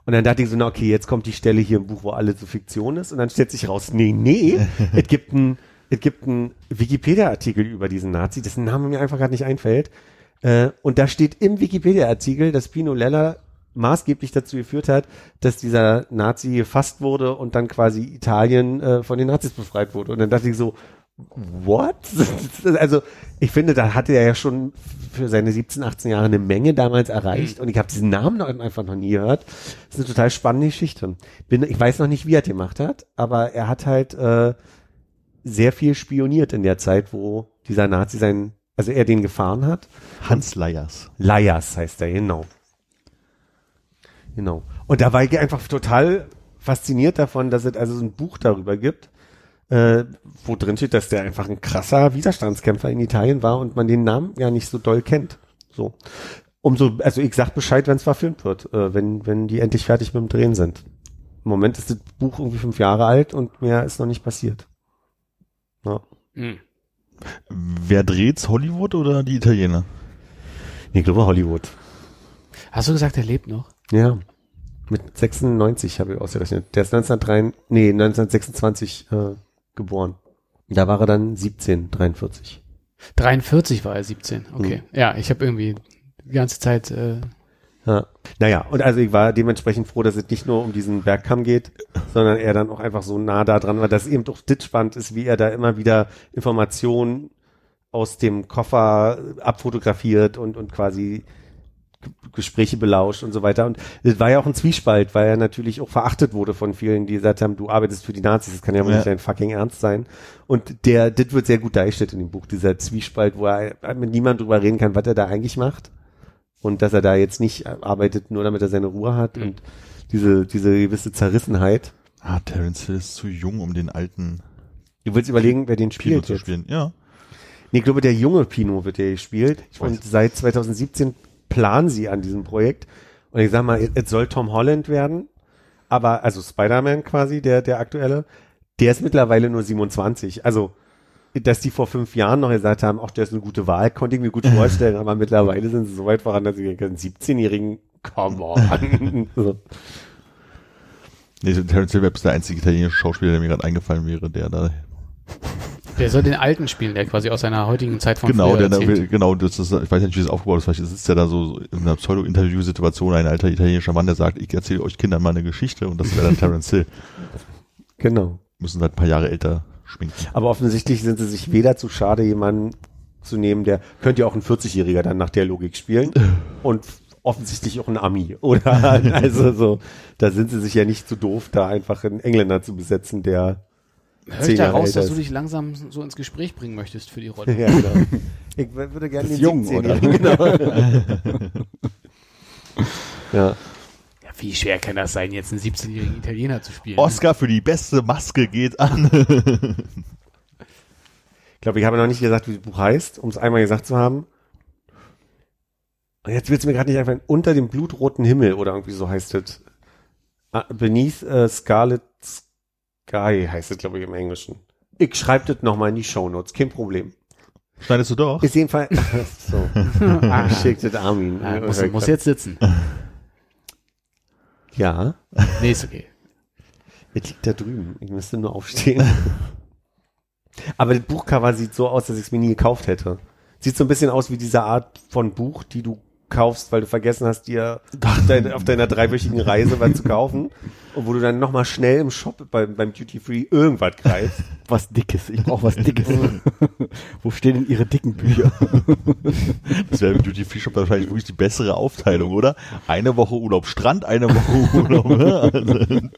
Und dann dachte ich so, na okay, jetzt kommt die Stelle hier im Buch, wo alles so Fiktion ist. Und dann stellt sich raus, nee, nee, [laughs] es gibt ein, es gibt einen Wikipedia-Artikel über diesen Nazi, dessen Name mir einfach gerade nicht einfällt. Äh, und da steht im Wikipedia-Artikel, dass Pino Lella maßgeblich dazu geführt hat, dass dieser Nazi gefasst wurde und dann quasi Italien äh, von den Nazis befreit wurde. Und dann dachte ich so, what? [laughs] also ich finde, da hatte er ja schon für seine 17, 18 Jahre eine Menge damals erreicht und ich habe diesen Namen noch einfach noch nie gehört. Das ist eine total spannende Geschichte. Bin, ich weiß noch nicht, wie er das gemacht hat, aber er hat halt äh, sehr viel spioniert in der Zeit, wo dieser Nazi sein, also er den gefahren hat. Hans Leyers. Liars heißt er, genau. Genau. Und da war ich einfach total fasziniert davon, dass es also so ein Buch darüber gibt, äh, wo drin steht, dass der einfach ein krasser Widerstandskämpfer in Italien war und man den Namen ja nicht so doll kennt. So. Umso, also ich sag Bescheid, wenn es verfilmt wird, äh, wenn, wenn die endlich fertig mit dem Drehen sind. Im Moment ist das Buch irgendwie fünf Jahre alt und mehr ist noch nicht passiert. Ja. Hm. Wer dreht's? Hollywood oder die Italiener? Nee, Ich glaube Hollywood. Hast du gesagt, er lebt noch? Ja. Mit 96 habe ich ausgerechnet. Der ist 1903, nee, 1926 äh, geboren. Da war er dann 17, 43. 43 war er 17. Okay. Ja, ich habe irgendwie die ganze Zeit äh, Ja. Naja, und also ich war dementsprechend froh, dass es nicht nur um diesen Bergkamm geht, sondern er dann auch einfach so nah da dran war, dass eben doch das spannend ist, wie er da immer wieder Informationen aus dem Koffer abfotografiert und, und quasi Gespräche belauscht und so weiter. Und das war ja auch ein Zwiespalt, weil er natürlich auch verachtet wurde von vielen, die gesagt haben, du arbeitest für die Nazis, das kann ja wohl Ja. nicht dein fucking Ernst sein. Und der, das wird sehr gut dargestellt in dem Buch, dieser Zwiespalt, wo er mit niemand drüber reden kann, was er da eigentlich macht und dass er da jetzt nicht arbeitet, nur damit er seine Ruhe hat Mhm. und diese, diese gewisse Zerrissenheit. Ah, Terence Hill ist zu jung, um den alten Du willst überlegen, wer den Pino spielt zu jetzt. spielen. Ja. Nee, ich glaube, der junge Pino wird der gespielt Ich weiß. und seit 2017 planen sie an diesem Projekt und ich sag mal, es soll Tom Holland werden, aber, also Spider-Man quasi, der, der aktuelle, der ist mittlerweile nur 27, also dass die vor fünf Jahren noch gesagt haben, ach, der ist eine gute Wahl, konnte ich mir gut [laughs] vorstellen, aber mittlerweile sind sie so weit voran, dass ich einen 17-Jährigen, come on. [laughs] so. Nee, Terence Hill wäre der einzige italienische Schauspieler, der mir gerade eingefallen wäre, der da Der soll den alten spielen, der quasi aus seiner heutigen Zeit von genau, früher der will- genau, das ist, ich weiß nicht, wie das aufgebaut ist, vielleicht sitzt der da so in einer Pseudo-Interview-Situation, ein alter italienischer Mann, der sagt, ich erzähle euch Kindern mal eine Geschichte und das wäre dann Terence Hill. Genau. Müssen halt ein paar Jahre älter schminken. Aber offensichtlich sind sie sich weder zu schade, jemanden zu nehmen, der könnte ja auch ein 40-Jähriger dann nach der Logik spielen [laughs] und offensichtlich auch ein Ami. Oder [laughs] also so, da sind sie sich ja nicht zu doof, da einfach einen Engländer zu besetzen, der Hör ich da Jahre raus, älter dass du dich langsam so ins Gespräch bringen möchtest für die [laughs] Rolle. ja, genau. Ich würde gerne den jung, 17-Jährigen, [laughs] Genau. [laughs] ja. Ja, wie schwer kann das sein, jetzt einen 17-jährigen Italiener zu spielen? Oscar für die beste Maske geht an. Ich glaube, ich habe noch nicht gesagt, wie das Buch heißt, um es einmal gesagt zu haben. Und jetzt wird es mir gerade nicht einfallen. Unter dem blutroten Himmel oder irgendwie so heißt es. Ah, Beneath äh, Scarlet Sky heißt es, glaube ich, im Englischen. Ich schreibe das nochmal in die Shownotes, kein Problem. Schneidest du doch? Ist jedenfalls. [laughs] so. [laughs] ah, Schickt das Armin. ah, muss, muss jetzt sitzen. Ja, Nee, ist okay. es liegt da drüben. Ich müsste nur aufstehen. [laughs] Aber das Buchcover sieht so aus, dass ich es mir nie gekauft hätte. Sieht so ein bisschen aus wie diese Art von Buch, die du kaufst, weil du vergessen hast, dir auf, [laughs] dein, auf deiner dreiwöchigen Reise was zu kaufen und wo du dann nochmal schnell im Shop beim, beim Duty Free irgendwas greifst. Was Dickes. Ich brauche was Dickes. [laughs] Wo stehen denn Ihre dicken Bücher? [laughs] Das wäre im Duty Free Shop wahrscheinlich wirklich die bessere Aufteilung, oder? Eine Woche Urlaub Strand, eine Woche Urlaub. Ne?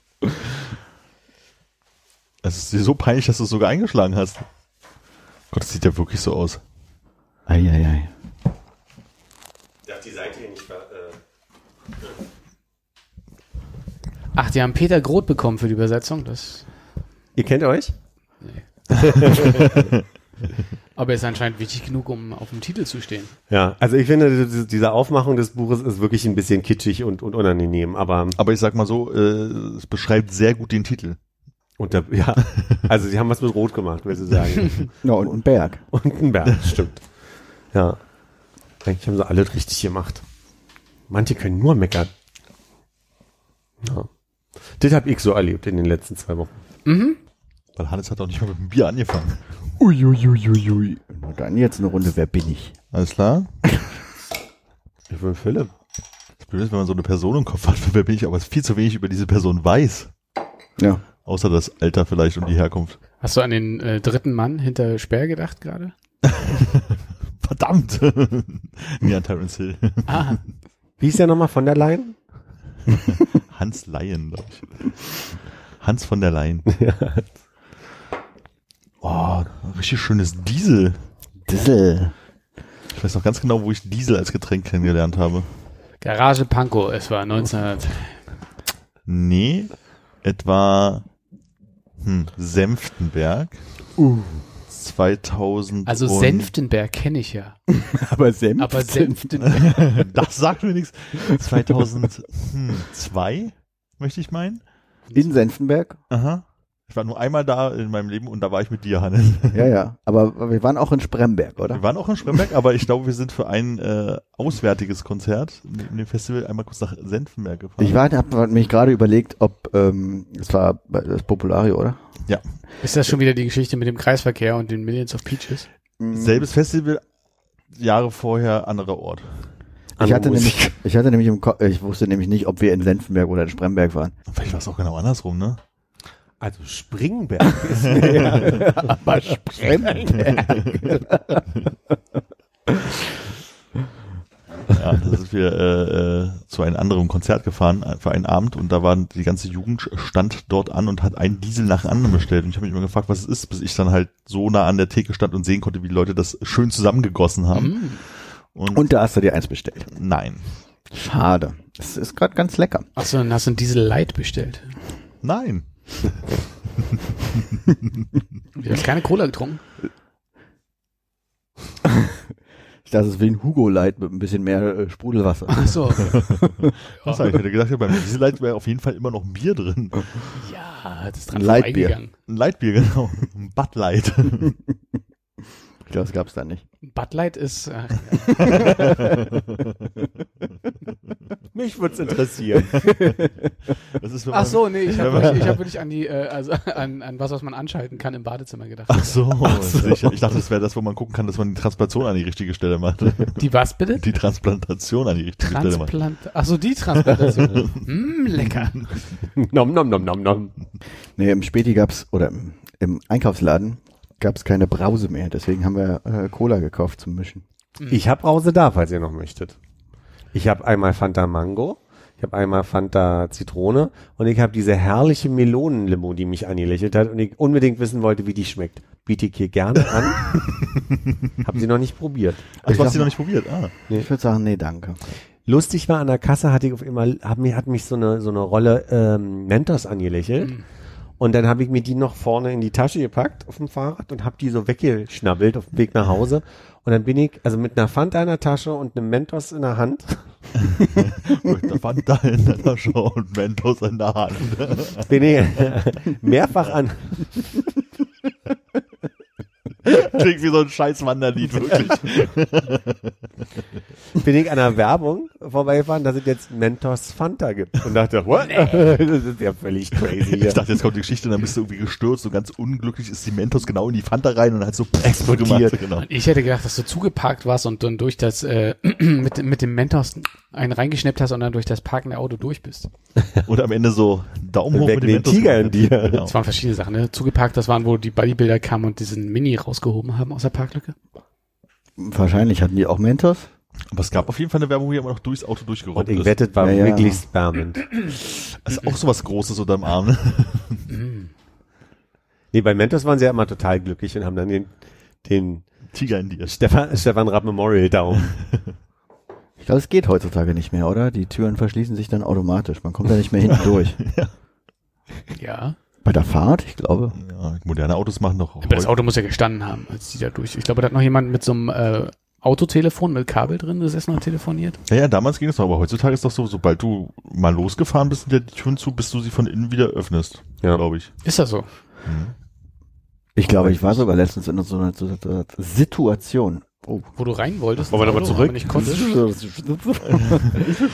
Also, es ist dir so peinlich, dass du es sogar eingeschlagen hast. Gott, das sieht ja wirklich so aus. Eieiei. Ich darf die Seite hier nicht äh Ach, die haben Peter Groth bekommen für die Übersetzung. Das, Ihr kennt euch? [laughs] aber er ist anscheinend wichtig genug, um auf dem Titel zu stehen. Ja, also ich finde, diese- Aufmachung des Buches ist wirklich ein bisschen kitschig und, und unangenehm, aber Aber ich sag mal so, äh, es beschreibt sehr gut den Titel. unter, ja, also sie haben was mit Rot gemacht, will sie sagen. [laughs] Ja, und ein Berg. Und ein Berg, stimmt. Ja. Eigentlich haben sie alles richtig gemacht. Manche können nur meckern. Ja. Das habe ich so erlebt in den letzten zwei Wochen. Weil Hannes hat auch nicht mal mit dem Bier angefangen. Uiuiuiui. Na dann jetzt eine Runde, wer bin ich? Alles klar? [laughs] Ich bin Philipp. Das Blöde ist, wenn man so eine Person im Kopf hat, wer bin ich, aber viel zu wenig über diese Person weiß. Ja. Außer das Alter vielleicht und die Herkunft. Hast du an den äh, dritten Mann hinter Sperr gedacht gerade? [laughs] Verdammt! [laughs] an Terence Hill. Ah, [laughs] Wie ist der nochmal von der Leyen? [laughs] Hans Leyen, glaube ich. Hans von der Leyen. Oh, richtig schönes Diesel. Dissel. Ich weiß noch ganz genau, wo ich Diesel als Getränk kennengelernt habe. Garage Pankow, es war 1900. Nee, etwa hm, Senftenberg. 2000 Also Senftenberg kenne ich ja. [laughs] Aber Senf. Aber Senftenberg. [laughs] Das sagt mir nichts. 2002, möchte ich meinen. In Senftenberg? Aha. Ich war nur einmal da in meinem Leben und da war ich mit dir, Hannes. Ja, ja. Aber wir waren auch in Spremberg, oder? Wir waren auch in Spremberg, aber ich glaube, wir sind für ein äh, auswärtiges Konzert in dem Festival einmal kurz nach Senftenberg gefahren. Ich war, habe mich gerade überlegt, ob ähm, es war das Populario, oder? ja. Ist das schon wieder die Geschichte mit dem Kreisverkehr und den Millions of Peaches? Selbes Festival, Jahre vorher, anderer Ort. Ich hatte nämlich, ich hatte nämlich im Ko ich wusste nämlich nicht, ob wir in Senftenberg oder in Spremberg waren. Vielleicht war es auch genau andersrum, ne? Also Springberg ist ja. [laughs] Aber Spremberg. Ja, da sind wir äh, äh, zu einem anderen Konzert gefahren äh, für einen Abend und da waren die ganze Jugend stand dort an und hat einen Diesel nach dem anderen bestellt und ich habe mich immer gefragt, was es ist, bis ich dann halt so nah an der Theke stand und sehen konnte, wie die Leute das schön zusammengegossen haben. Mm. Und, Und da hast du dir eins bestellt. nein, Schade. Es ist gerade ganz lecker. Achso, dann hast du einen Diesel Light bestellt. nein. Du hast keine Cola getrunken? Ich dachte, es ist wie ein Hugo Light mit ein bisschen mehr äh, Sprudelwasser. Achso. Was [laughs] hab ich hätte gedacht, beim Diesellight wäre auf jeden Fall immer noch ein Bier drin. Ja, das ist dran Ein Lightbier. vorbeigegangen. Ein Lightbier, genau. Ein Bud Light. [laughs] Ich das gab's da nicht. Bud Light ist, ach, [laughs] Mich würde es interessieren. [laughs] Das ist, ach so, nee, ich habe wirklich, ich hab wirklich an die, äh, also an, an was, was man anschalten kann im Badezimmer gedacht. Ach so, sicher. Ich dachte, das wäre das, wo man gucken kann, dass man die Transplantation an die richtige Stelle macht. Die was bitte? Die Transplantation an die richtige Stelle macht. Transplant, ach so, die Transplantation. mm, [laughs] lecker. nom, nom, nom, nom, nom. Nee, im Späti gab's, oder im im Einkaufsladen gab es keine Brause mehr, deswegen haben wir äh, Cola gekauft zum Mischen. Ich habe Brause da, falls ihr noch möchtet. Ich habe einmal Fanta Mango, ich habe einmal Fanta Zitrone und ich habe diese herrliche Melonenlimo, die mich angelächelt hat und ich unbedingt wissen wollte, wie die schmeckt. Biete ich hier gerne an. [laughs] Haben sie noch nicht probiert. Ach, du hast sie noch nicht probiert. Ah. Ich würde sagen, nee, danke. Lustig war, an der Kasse hatte ich auf einmal, hat mich, hat mich so eine, so eine Rolle ähm, Mentos angelächelt. Und dann habe ich mir die noch vorne in die Tasche gepackt auf dem Fahrrad und habe die so weggeschnabbelt auf dem Weg nach Hause. Und dann bin ich, also mit einer Fanta in der Tasche und einem Mentos in der Hand, [laughs] Mit der Fanta in der Tasche und Mentos in der Hand. bin ich mehrfach an, Klingt wie so ein scheiß Wanderlied, wirklich. bin ich an einer Werbung vorbeigefahren, dass es jetzt Mentos Fanta gibt. Und dachte, what? das ist ja völlig crazy hier. Ich dachte, jetzt kommt die Geschichte, dann bist du irgendwie gestürzt und ganz unglücklich ist die Mentos genau in die Fanta rein und hat so Explodiert. gemacht, Genau. Und ich hätte gedacht, dass du zugeparkt warst und dann durch das, äh, [clears throat] mit, mit dem Mentos einen reingeschnappt hast und dann durch das parkende Auto durch bist. [laughs] Und am Ende so Daumen hoch Weg mit dem. Tiger in dir. Genau. Das waren verschiedene Sachen, ne? Zugeparkt, das waren, wo die Bodybuilder kamen und diesen Mini rausgehoben haben aus der Parklücke. Wahrscheinlich hatten die auch Mentos. Aber es gab auf jeden Fall eine Werbung, wo jemand noch durchs Auto Und durchgerobbt ich ist. wette, es war Ja, ja. wirklich spannend. Das ist auch so was Großes unterm Arm. ne? [laughs] Nee, bei Mentos waren sie ja immer total glücklich und haben dann den, den Tiger in dir. Stefan, Stefan Rapp Memorial Daumen. [laughs] Ich glaube, es geht heutzutage nicht mehr, oder? Die Türen verschließen sich dann automatisch. Man kommt da nicht mehr hinten [laughs] durch. Ja. Bei der Fahrt, ich glaube. Ja, moderne Autos machen doch Aber das Auto muss ja gestanden haben, als die da durch. Ich glaube, da hat noch jemand mit so einem äh, Autotelefon mit Kabel drin gesessen und telefoniert. Ja, ja, damals ging es noch, aber heutzutage ist doch so, sobald du mal losgefahren bist, sind ja die Türen zu, bis du sie von innen wieder öffnest. Ja. glaube ich. Ist das so? Ich glaube, ich war sogar letztens in so einer Situation. Oh. Wo du rein wolltest? Wollen wir nochmal zurück? aber nicht konntest? [laughs]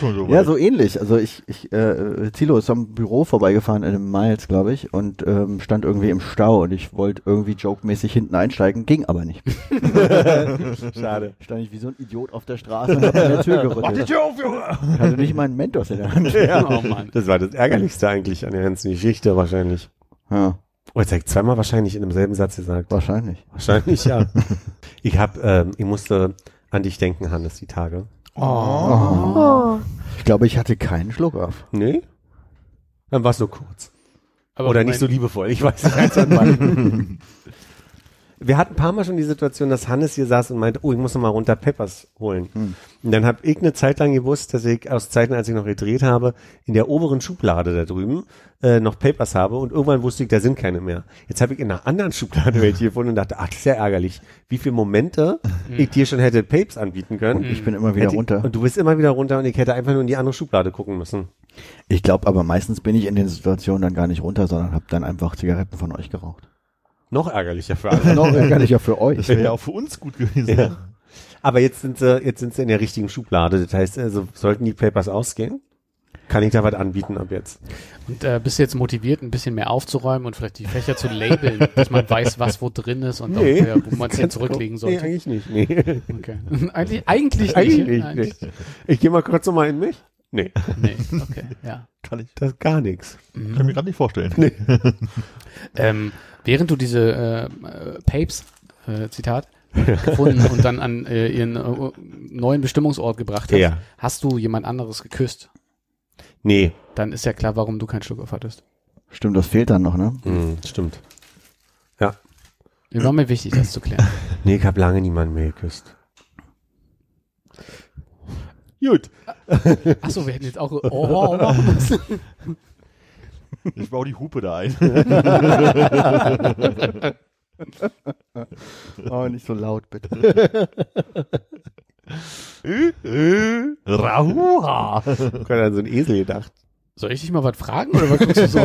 So Ja, so ähnlich. Also ich, ich äh, Thilo ist am Büro vorbeigefahren in einem Miles, glaube ich, und ähm, stand irgendwie im Stau und ich wollte irgendwie jokemäßig hinten einsteigen, ging aber nicht. [laughs] Schade. Stand ich wie so ein Idiot auf der Straße und [laughs] hab an der Tür gerüttelt. Tür auf, Junge! Hatte nicht mal einen Mentos in der Hand. Oh Mann. Das war das Ärgerlichste eigentlich an der ganzen Geschichte wahrscheinlich. Ja, Oh, jetzt habe ich zweimal wahrscheinlich in demselben Satz gesagt. wahrscheinlich. Wahrscheinlich, ja. [laughs] Ich hab, ähm, ich musste an dich denken, Hannes, die Tage. Ich glaube, ich hatte keinen Schluck auf. Nee? Dann war es nur kurz. Aber Oder nicht so liebevoll, ich weiß nicht. [laughs] Wir hatten ein paar Mal schon die Situation, dass Hannes hier saß und meinte, oh, ich muss noch mal runter Peppers holen. Und dann habe ich eine Zeit lang gewusst, dass ich aus Zeiten, als ich noch gedreht habe, in der oberen Schublade da drüben äh, noch Papers habe und irgendwann wusste ich, da sind keine mehr. Jetzt habe ich in einer anderen [laughs] Schublade welche [laughs] gefunden und dachte, ach, das ist ja ärgerlich, wie viele Momente ich dir schon hätte Papes anbieten können. Ich bin immer wieder Hätte ich- runter. Und du bist immer wieder runter und ich hätte einfach nur in die andere Schublade gucken müssen. Ich glaube aber meistens bin ich in den Situationen dann gar nicht runter, sondern habe dann einfach Zigaretten von euch geraucht. Noch ärgerlicher für alle. Noch ärgerlicher für euch. Das wäre ja auch für uns gut gewesen. Ja. Aber jetzt sind sie, jetzt sind sie in der richtigen Schublade. Das heißt, also, sollten die Papers ausgehen, kann ich da was anbieten ab jetzt. Und äh, bist du jetzt motiviert, ein bisschen mehr aufzuräumen und vielleicht die Fächer zu labeln, [laughs] dass man weiß, was wo drin ist und Nee. auch, wo man es [laughs] jetzt zurücklegen Nee, sollte? eigentlich nicht. Nee. Okay. [laughs] eigentlich, eigentlich eigentlich nicht. nicht. Nee. Ich gehe mal kurz nochmal in mich. Nee, Nee, okay, ja. Kann ich, das ist gar nichts. Mhm. kann ich mir gerade nicht vorstellen. [laughs] Ähm, während du diese äh, Papes, äh, Zitat, gefunden und dann an äh, ihren äh, neuen Bestimmungsort gebracht hast, Ja. hast du jemand anderes geküsst. Nee. Dann ist ja klar, warum du keinen Schluck auf hattest. Stimmt, das fehlt dann noch, ne? Hm, stimmt. Mir war mir wichtig, das zu klären. Nee, ich habe lange niemanden mehr geküsst. Gut. Achso, wir hätten jetzt auch oh, machen müssen. Ich baue die Hupe da ein. [laughs] Oh, nicht so laut, bitte. Rahuha! Ich habe an so einen Esel gedacht. Soll ich dich mal was fragen oder was guckst du so? [laughs]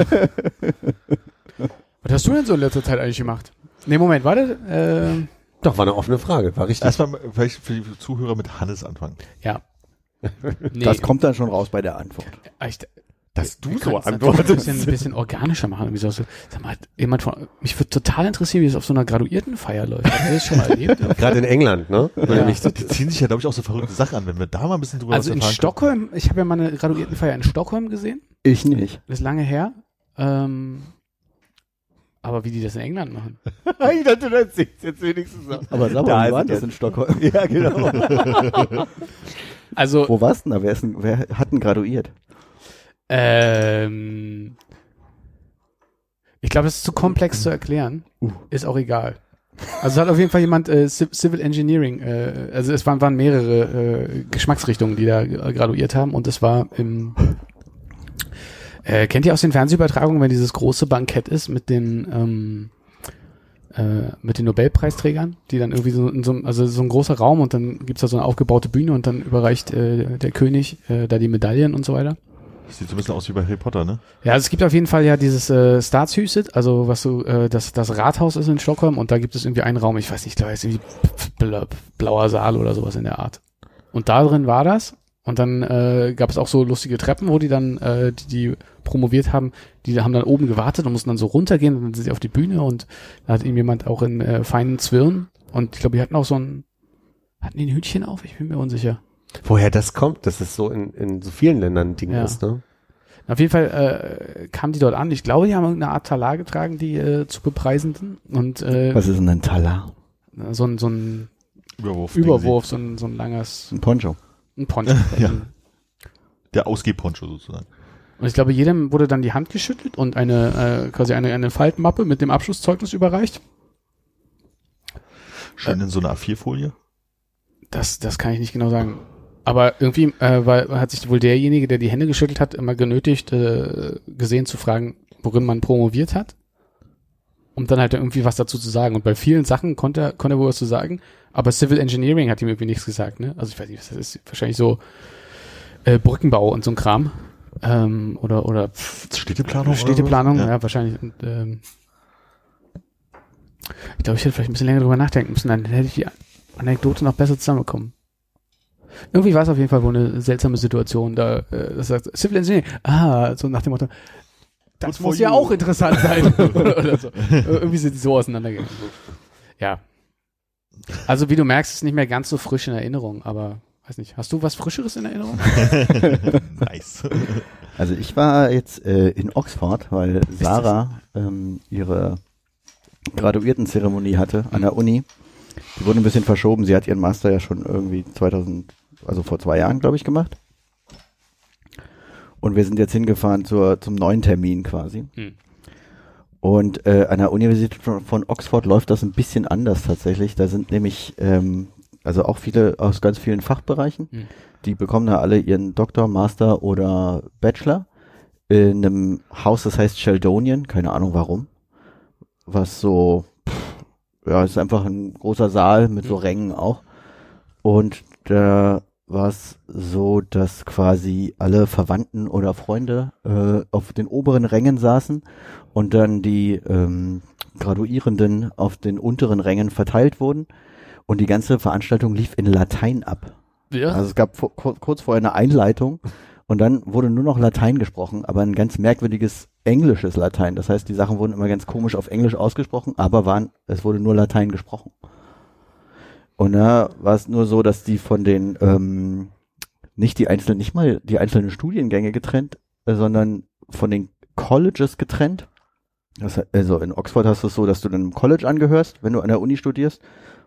was hast du denn so in letzter Zeit eigentlich gemacht? Nee, Moment, warte. Äh, Doch, war eine offene Frage. War richtig. Erstmal vielleicht für die Zuhörer mit Hannes anfangen. ja. Nee, Das kommt dann schon raus bei der Antwort. ich, Dass du so antwortest. Ein bisschen, ein bisschen organischer machen. Wie so, so, sag mal, jemand von, mich würde total interessieren, wie es auf so einer Graduiertenfeier läuft. Habt ihr das schon mal erlebt? [laughs] Gerade in England, ne? Ja. das- Die ziehen sich ja, glaube ich, auch so verrückte Sachen an, wenn wir da mal ein bisschen drüber Also in Stockholm, ich habe ja mal eine Graduiertenfeier in Stockholm gesehen. Ich nicht. Das ist lange her. Ähm, Aber wie die das in England machen. [laughs] ich dachte, du erzählst jetzt wenigstens noch. Aber sag Da mal, ist wie war es das in Stockholm? [laughs] Ja, genau. Also, Wo war's denn da? Wer, ist denn, wer hat denn graduiert? ähm, ich glaube, das ist zu komplex zu erklären. Uh. Ist auch egal. Also es hat auf jeden Fall jemand äh, Civ- Civil Engineering, äh, also es waren, waren mehrere äh, Geschmacksrichtungen, die da äh, graduiert haben und es war im äh, kennt ihr aus den Fernsehübertragungen, wenn dieses große Bankett ist mit den ähm, äh, mit den Nobelpreisträgern, die dann irgendwie so in so einem- also so ein großer Raum und dann gibt's da so eine aufgebaute Bühne und dann überreicht äh, der König äh, da die Medaillen und so weiter. Das sieht so ein bisschen aus wie bei Harry Potter, ne? Ja, also es gibt auf jeden Fall ja dieses äh, Staatshuset, also was so äh, das das Rathaus ist in Stockholm und da gibt es irgendwie einen Raum, ich weiß nicht, es ist irgendwie bla- blauer Saal oder sowas in der Art. Und da drin war das und dann äh, gab es auch so lustige Treppen, wo die dann äh, die, die promoviert haben, die haben dann oben gewartet und mussten dann so runtergehen und dann sind sie auf die Bühne und da hat ihm jemand auch in äh, feinen Zwirn und ich glaube, die hatten auch so ein hatten die ein Hütchen auf? Ich bin mir unsicher. Woher das kommt, dass es so in, in so vielen Ländern ein Ding Ja. ist, ne? Auf jeden Fall äh, kamen die dort an. Ich glaube, die haben irgendeine Art Talar getragen, die äh, zu bepreisenden. Und äh, Was ist denn ein Talar? so ein, so ein Überwurf. Überwurf, so ein, so ein langes Ein Poncho. Ein Poncho. [laughs] Ja. Der Ausgehponcho sozusagen. Und ich glaube, jedem wurde dann die Hand geschüttelt und eine äh, quasi eine, eine Faltmappe mit dem Abschlusszeugnis überreicht. Schön in so einer A4-Folie. Das, das kann ich nicht genau sagen. Aber irgendwie äh, weil, hat sich wohl derjenige, der die Hände geschüttelt hat, immer genötigt, äh, gesehen zu fragen, worin man promoviert hat. Um dann halt irgendwie was dazu zu sagen. Und bei vielen Sachen konnte er, konnte er wohl was zu sagen. Aber Civil Engineering hat ihm irgendwie nichts gesagt, ne? Also ich weiß nicht, was das ist. Wahrscheinlich so äh, Brückenbau und so ein Kram. Ähm, oder, oder pff, Städteplanung? Städteplanung, so? ja. wahrscheinlich. Und, ähm, ich glaube, ich hätte vielleicht ein bisschen länger drüber nachdenken müssen, dann hätte ich die Anekdote noch besser zusammenbekommen. Irgendwie war es auf jeden Fall wohl eine seltsame Situation, da äh, das sagt Civil Engineering, ah, so nach dem Motto, das muss ja you. auch interessant sein. oder, [laughs] oder so. Irgendwie sind die so auseinandergegangen. Ja. Also wie du merkst, ist nicht mehr ganz so frisch in Erinnerung, aber weiß nicht, hast du was Frischeres in Erinnerung? [laughs] nice. Also ich war jetzt äh, in Oxford, weil Sarah ähm, ihre Graduiertenzeremonie hatte an der Uni. Die wurde ein bisschen verschoben. Sie hat ihren Master ja schon irgendwie 2000, also vor zwei Jahren, glaube ich, gemacht. Und wir sind jetzt hingefahren zur, zum neuen Termin quasi. Hm. Und äh, an der Universität von, Oxford läuft das ein bisschen anders tatsächlich. Da sind nämlich ähm, also auch viele aus ganz vielen Fachbereichen. Hm. Die bekommen da alle ihren Doktor, Master oder Bachelor in einem Haus, das heißt Sheldonian, keine Ahnung warum. Was so, pff, ja, ist einfach ein großer Saal mit so Rängen auch. Und da war es so, dass quasi alle Verwandten oder Freunde äh, auf den oberen Rängen saßen und dann die ähm, Graduierenden auf den unteren Rängen verteilt wurden. Und die ganze Veranstaltung lief in Latein ab. Ja. Also es gab vor, kur- kurz vorher eine Einleitung und dann wurde nur noch Latein gesprochen, aber ein ganz merkwürdiges englisches Latein. Das heißt, die Sachen wurden immer ganz komisch auf Englisch ausgesprochen, aber waren, es wurde nur Latein gesprochen. Und da war es nur so, dass die von den ähm, nicht die einzelnen, nicht mal die einzelnen Studiengänge getrennt, äh, sondern von den Colleges getrennt. Das, also in Oxford hast du es so, dass du dann einem College angehörst, wenn du an der Uni studierst,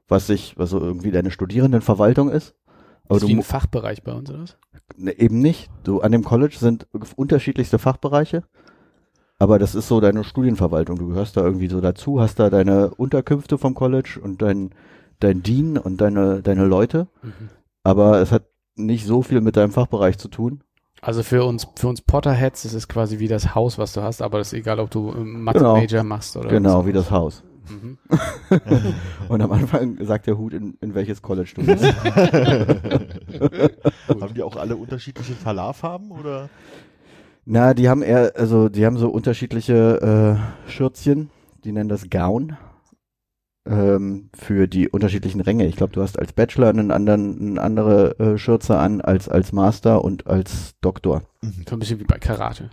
was sich, was so irgendwie deine Studierendenverwaltung ist. Aber ist du wie ein Fachbereich bei uns, oder was? Ne, eben nicht. Du, an dem College sind unterschiedlichste Fachbereiche, aber das ist so deine Studienverwaltung. Du gehörst da irgendwie so dazu, hast da deine Unterkünfte vom College und dein, dein Dean und deine, deine Leute, Mhm. aber es hat nicht so viel mit deinem Fachbereich zu tun. Also für uns, für uns Potterheads ist es quasi wie das Haus, was du hast, aber das ist egal, ob du ähm, Genau. Mathe-Major machst oder genau, wie das Haus. Mhm. [laughs] Und am Anfang sagt der Hut, in, in welches College du [laughs] bist. [laughs] Haben die auch alle unterschiedliche Talarfarben oder? Na, die haben eher, also die haben so unterschiedliche äh, Schürzchen, die nennen das Gown ähm, für die unterschiedlichen Ränge. Ich glaube, du hast als Bachelor einen anderen, eine andere äh, Schürze an als als Master und als Doktor, So ein bisschen wie bei Karate.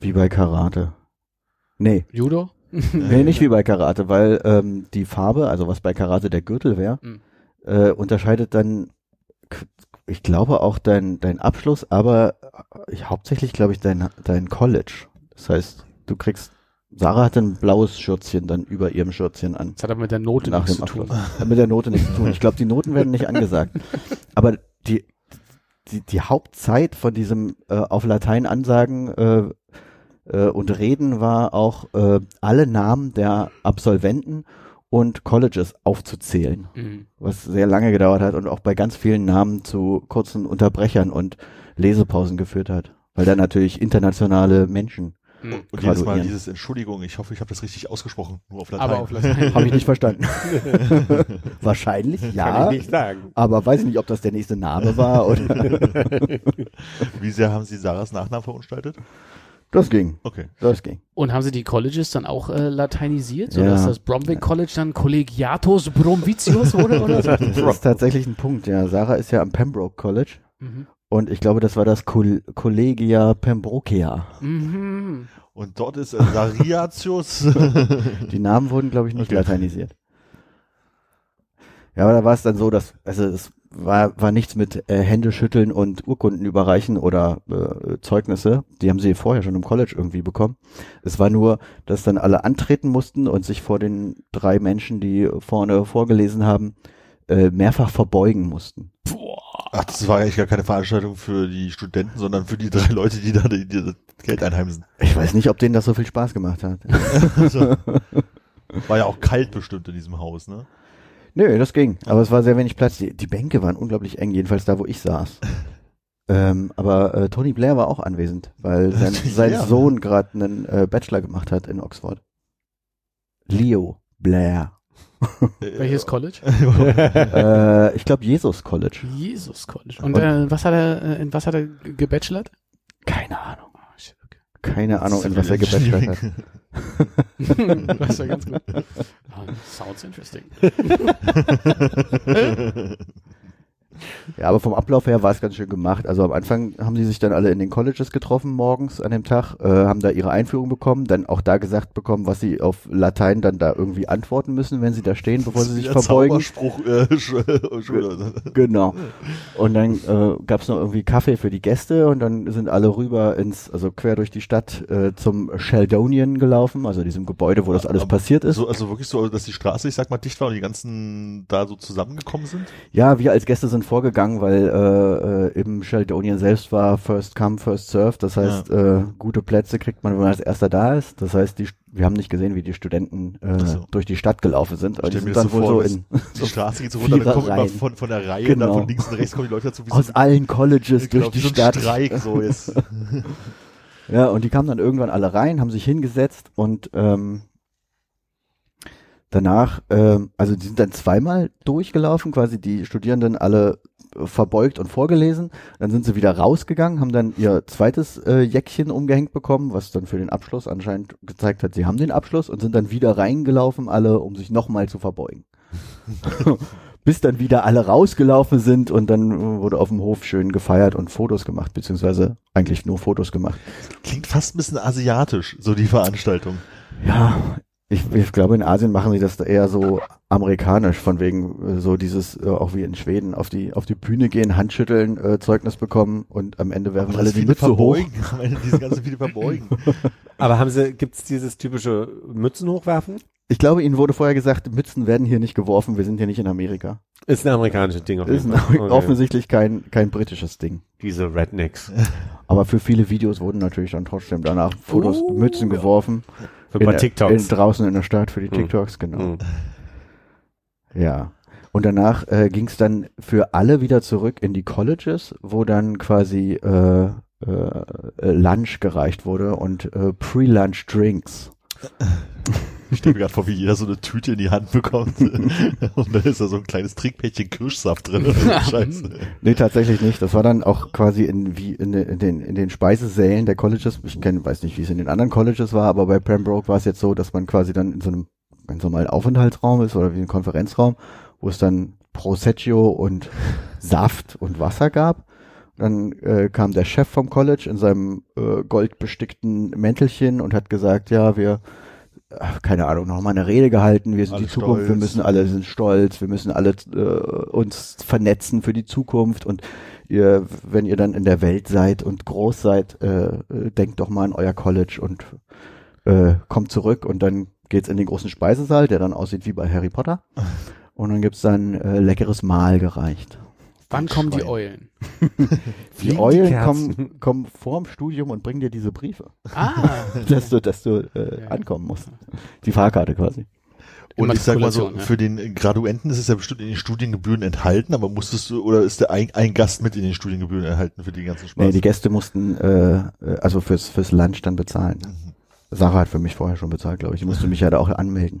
wie bei Karate. Nee, Judo? [laughs] nee, nicht wie bei Karate, weil ähm, die Farbe, also was bei Karate der Gürtel wäre, Mhm. äh, unterscheidet dann, ich glaube auch dein dein Abschluss, aber äh, ich, hauptsächlich glaube ich dein dein College. Das heißt, du kriegst Sarah hatte ein blaues Schürzchen dann über ihrem Schürzchen an. Das hat aber mit der Note Nach nichts zu tun. Hat mit der Note nichts zu tun. Ich glaube, die Noten werden nicht angesagt. [laughs] Aber die, die, die Hauptzeit von diesem äh, auf Latein ansagen äh, äh, und reden war auch äh, alle Namen der Absolventen und Colleges aufzuzählen, Mhm. was sehr lange gedauert hat und auch bei ganz vielen Namen zu kurzen Unterbrechern und Lesepausen geführt hat, weil da natürlich internationale Menschen Mhm. Und jedes Mal dieses Entschuldigung, ich hoffe, ich habe das richtig ausgesprochen, nur auf Latein. Aber auf Latein. Habe ich nicht verstanden. [laughs] [laughs] Wahrscheinlich, Kann ja. ich nicht sagen. Aber weiß nicht, ob das der nächste Name war oder. [laughs] Wie sehr haben Sie Sarahs Nachnamen verunstaltet? Das ging. Okay. Das ging. Und haben sie die Colleges dann auch äh, lateinisiert, Ja. das Bromwick College dann Collegiatus Bromvitius wurde oder so? Das ist tatsächlich ein Punkt, ja. Sarah ist ja am Pembroke College Mhm. Und ich glaube, das war das Col Collegia Pembrokea. Mhm. Und dort ist äh, Sariatius. [laughs] Die Namen wurden, glaube ich, nicht Okay. lateinisiert. Ja, aber da war es dann so, dass, also es war, war nichts mit äh, Händeschütteln und Urkunden überreichen oder äh, Zeugnisse. Die haben sie vorher schon im College irgendwie bekommen. Es war nur, dass dann alle antreten mussten und sich vor den drei Menschen, die vorne vorgelesen haben, äh, mehrfach verbeugen mussten. Ach, das war eigentlich gar keine Veranstaltung für die Studenten, sondern für die drei Leute, die da die, die das Geld einheimsen. Ich weiß nicht, ob denen das so viel Spaß gemacht hat. [laughs] Also, [laughs] war ja auch kalt bestimmt in diesem Haus, ne? Nö, das ging. Aber es war sehr wenig Platz. Die, die Bänke waren unglaublich eng, jedenfalls da, wo ich saß. [laughs] ähm, aber äh, Tony Blair war auch anwesend, weil sein, sein Ja. Sohn gerade einen äh, Bachelor gemacht hat in Oxford. Leo Blair. [laughs] Welches College? [laughs] äh, ich glaube Jesus College. Jesus College. Und äh, was hat er, äh, in was hat er ge- gebachelort? Keine Ahnung. Okay. Keine Ahnung, in was er gebachelort hat. [laughs] das war ganz gut. Ah, sounds interesting. Ja, aber vom Ablauf her war es ganz schön gemacht. Also am Anfang haben sie sich dann alle in den Colleges getroffen morgens an dem Tag, äh, haben da ihre Einführung bekommen, dann auch da gesagt bekommen, was sie auf Latein dann da irgendwie antworten müssen, wenn sie da stehen, bevor sie sich verbeugen. Zauberspruch, äh, [laughs] Sch- Schule. Genau. Und dann äh, gab es noch irgendwie Kaffee für die Gäste und dann sind alle rüber ins, also quer durch die Stadt äh, zum Sheldonian gelaufen, also diesem Gebäude, wo das alles Aber passiert ist. So, also wirklich so, dass die Straße, ich sag mal, dicht war und die ganzen da so zusammengekommen sind? Ja, wir als Gäste sind vorgegangen, weil äh, äh, im Sheldonian selbst war First Come, First Serve. Das heißt, äh, gute Plätze kriegt man, wenn man als erster da ist. Das heißt, die, wir haben nicht gesehen, wie die Studenten äh, so. durch die Stadt gelaufen sind. Aber die mir sind dann so wohl vor, so in, [laughs] Die Straße geht so runter, [laughs] dann kommen immer von, von der Reihe, Genau. dann von links und rechts kommen die Leute dazu, wie aus so, allen Colleges genau, durch die so ein Stadt. Streik, so jetzt. [laughs] Ja, und die kamen dann irgendwann alle rein, haben sich hingesetzt und ähm, danach, ähm, also die sind dann zweimal durchgelaufen, quasi die Studierenden alle äh, verbeugt und vorgelesen. Dann sind sie wieder rausgegangen, haben dann ihr zweites äh, Jäckchen umgehängt bekommen, was dann für den Abschluss anscheinend gezeigt hat, sie haben den Abschluss und sind dann wieder reingelaufen, alle, um sich nochmal zu verbeugen. [laughs] Bis dann wieder alle rausgelaufen sind und dann äh, wurde auf dem Hof schön gefeiert und Fotos gemacht, beziehungsweise eigentlich nur Fotos gemacht. Klingt fast ein bisschen asiatisch, so die Veranstaltung. Ja, ich, ich glaube, in Asien machen sie das eher so amerikanisch, von wegen äh, so dieses, äh, auch wie in Schweden, auf die, auf die Bühne gehen, Handschütteln, äh, Zeugnis bekommen und am Ende werfen Aber alle die Mütze hoch. verbeugen. Am [laughs] Ende diese ganzen viele verbeugen. [laughs] Aber haben sie, gibt's dieses typische Mützen hochwerfen? Ich glaube, ihnen wurde vorher gesagt, Mützen werden hier nicht geworfen, wir sind hier nicht in Amerika. Ist ein amerikanisches Ding auf Das ist jeden ein, Fall. Okay. [laughs] offensichtlich kein, kein britisches Ding. Diese Rednecks. Aber für viele Videos wurden natürlich dann trotzdem danach Fotos, Oh, Mützen ja. geworfen. Für ein paar in, TikToks. In, draußen in der Stadt für die Hm. TikToks, genau. Mhm. Ja. Und danach äh, ging es dann für alle wieder zurück in die Colleges, wo dann quasi äh, äh, äh, Lunch gereicht wurde und äh, Pre-Lunch Drinks. [laughs] Ich stelle mir gerade vor, wie jeder so eine Tüte in die Hand bekommt. [laughs] und dann ist da so ein kleines Trinkpäckchen Kirschsaft drin. [laughs] Scheiße. Nee, tatsächlich nicht. Das war dann auch quasi in wie in, den- in den in den Speisesälen der Colleges. Ich kenn, weiß nicht, wie es in den anderen Colleges war, aber bei Pembroke war es jetzt so, dass man quasi dann in so einem ganz normalen Aufenthaltsraum ist oder wie ein Konferenzraum, wo es dann Prosecco und [laughs] Saft und Wasser gab. Dann äh, kam der Chef vom College in seinem äh, goldbestickten Mäntelchen und hat gesagt, ja, wir keine Ahnung, noch mal eine Rede gehalten, wir sind Alle die Zukunft, wir stolz. müssen alle sind stolz, wir müssen alle äh, uns vernetzen für die Zukunft und ihr, wenn ihr dann in der Welt seid und groß seid, äh, äh, denkt doch mal an euer College und äh, kommt zurück und dann geht's in den großen Speisesaal, der dann aussieht wie bei Harry Potter. [laughs] Und dann gibt's dann äh, leckeres Mahl gereicht. Wann kommen die Schwein. Eulen? [laughs] Die die Eulen Kerzen? kommen, kommen vorm Studium und bringen dir diese Briefe, Ah, [laughs] dass du, dass du äh, Ja. ankommen musst. Die Fahrkarte quasi. Und ich sag mal so, ja. für den Graduenten ist es ja bestimmt in den Studiengebühren enthalten, aber musstest du, oder ist der ein, ein Gast mit in den Studiengebühren enthalten für den ganzen Spaß? Nee, die Gäste mussten äh, äh, also fürs fürs Lunch dann bezahlen. Mhm. Sarah hat für mich vorher schon bezahlt, glaube ich. Ich musste [laughs] mich ja da auch anmelden.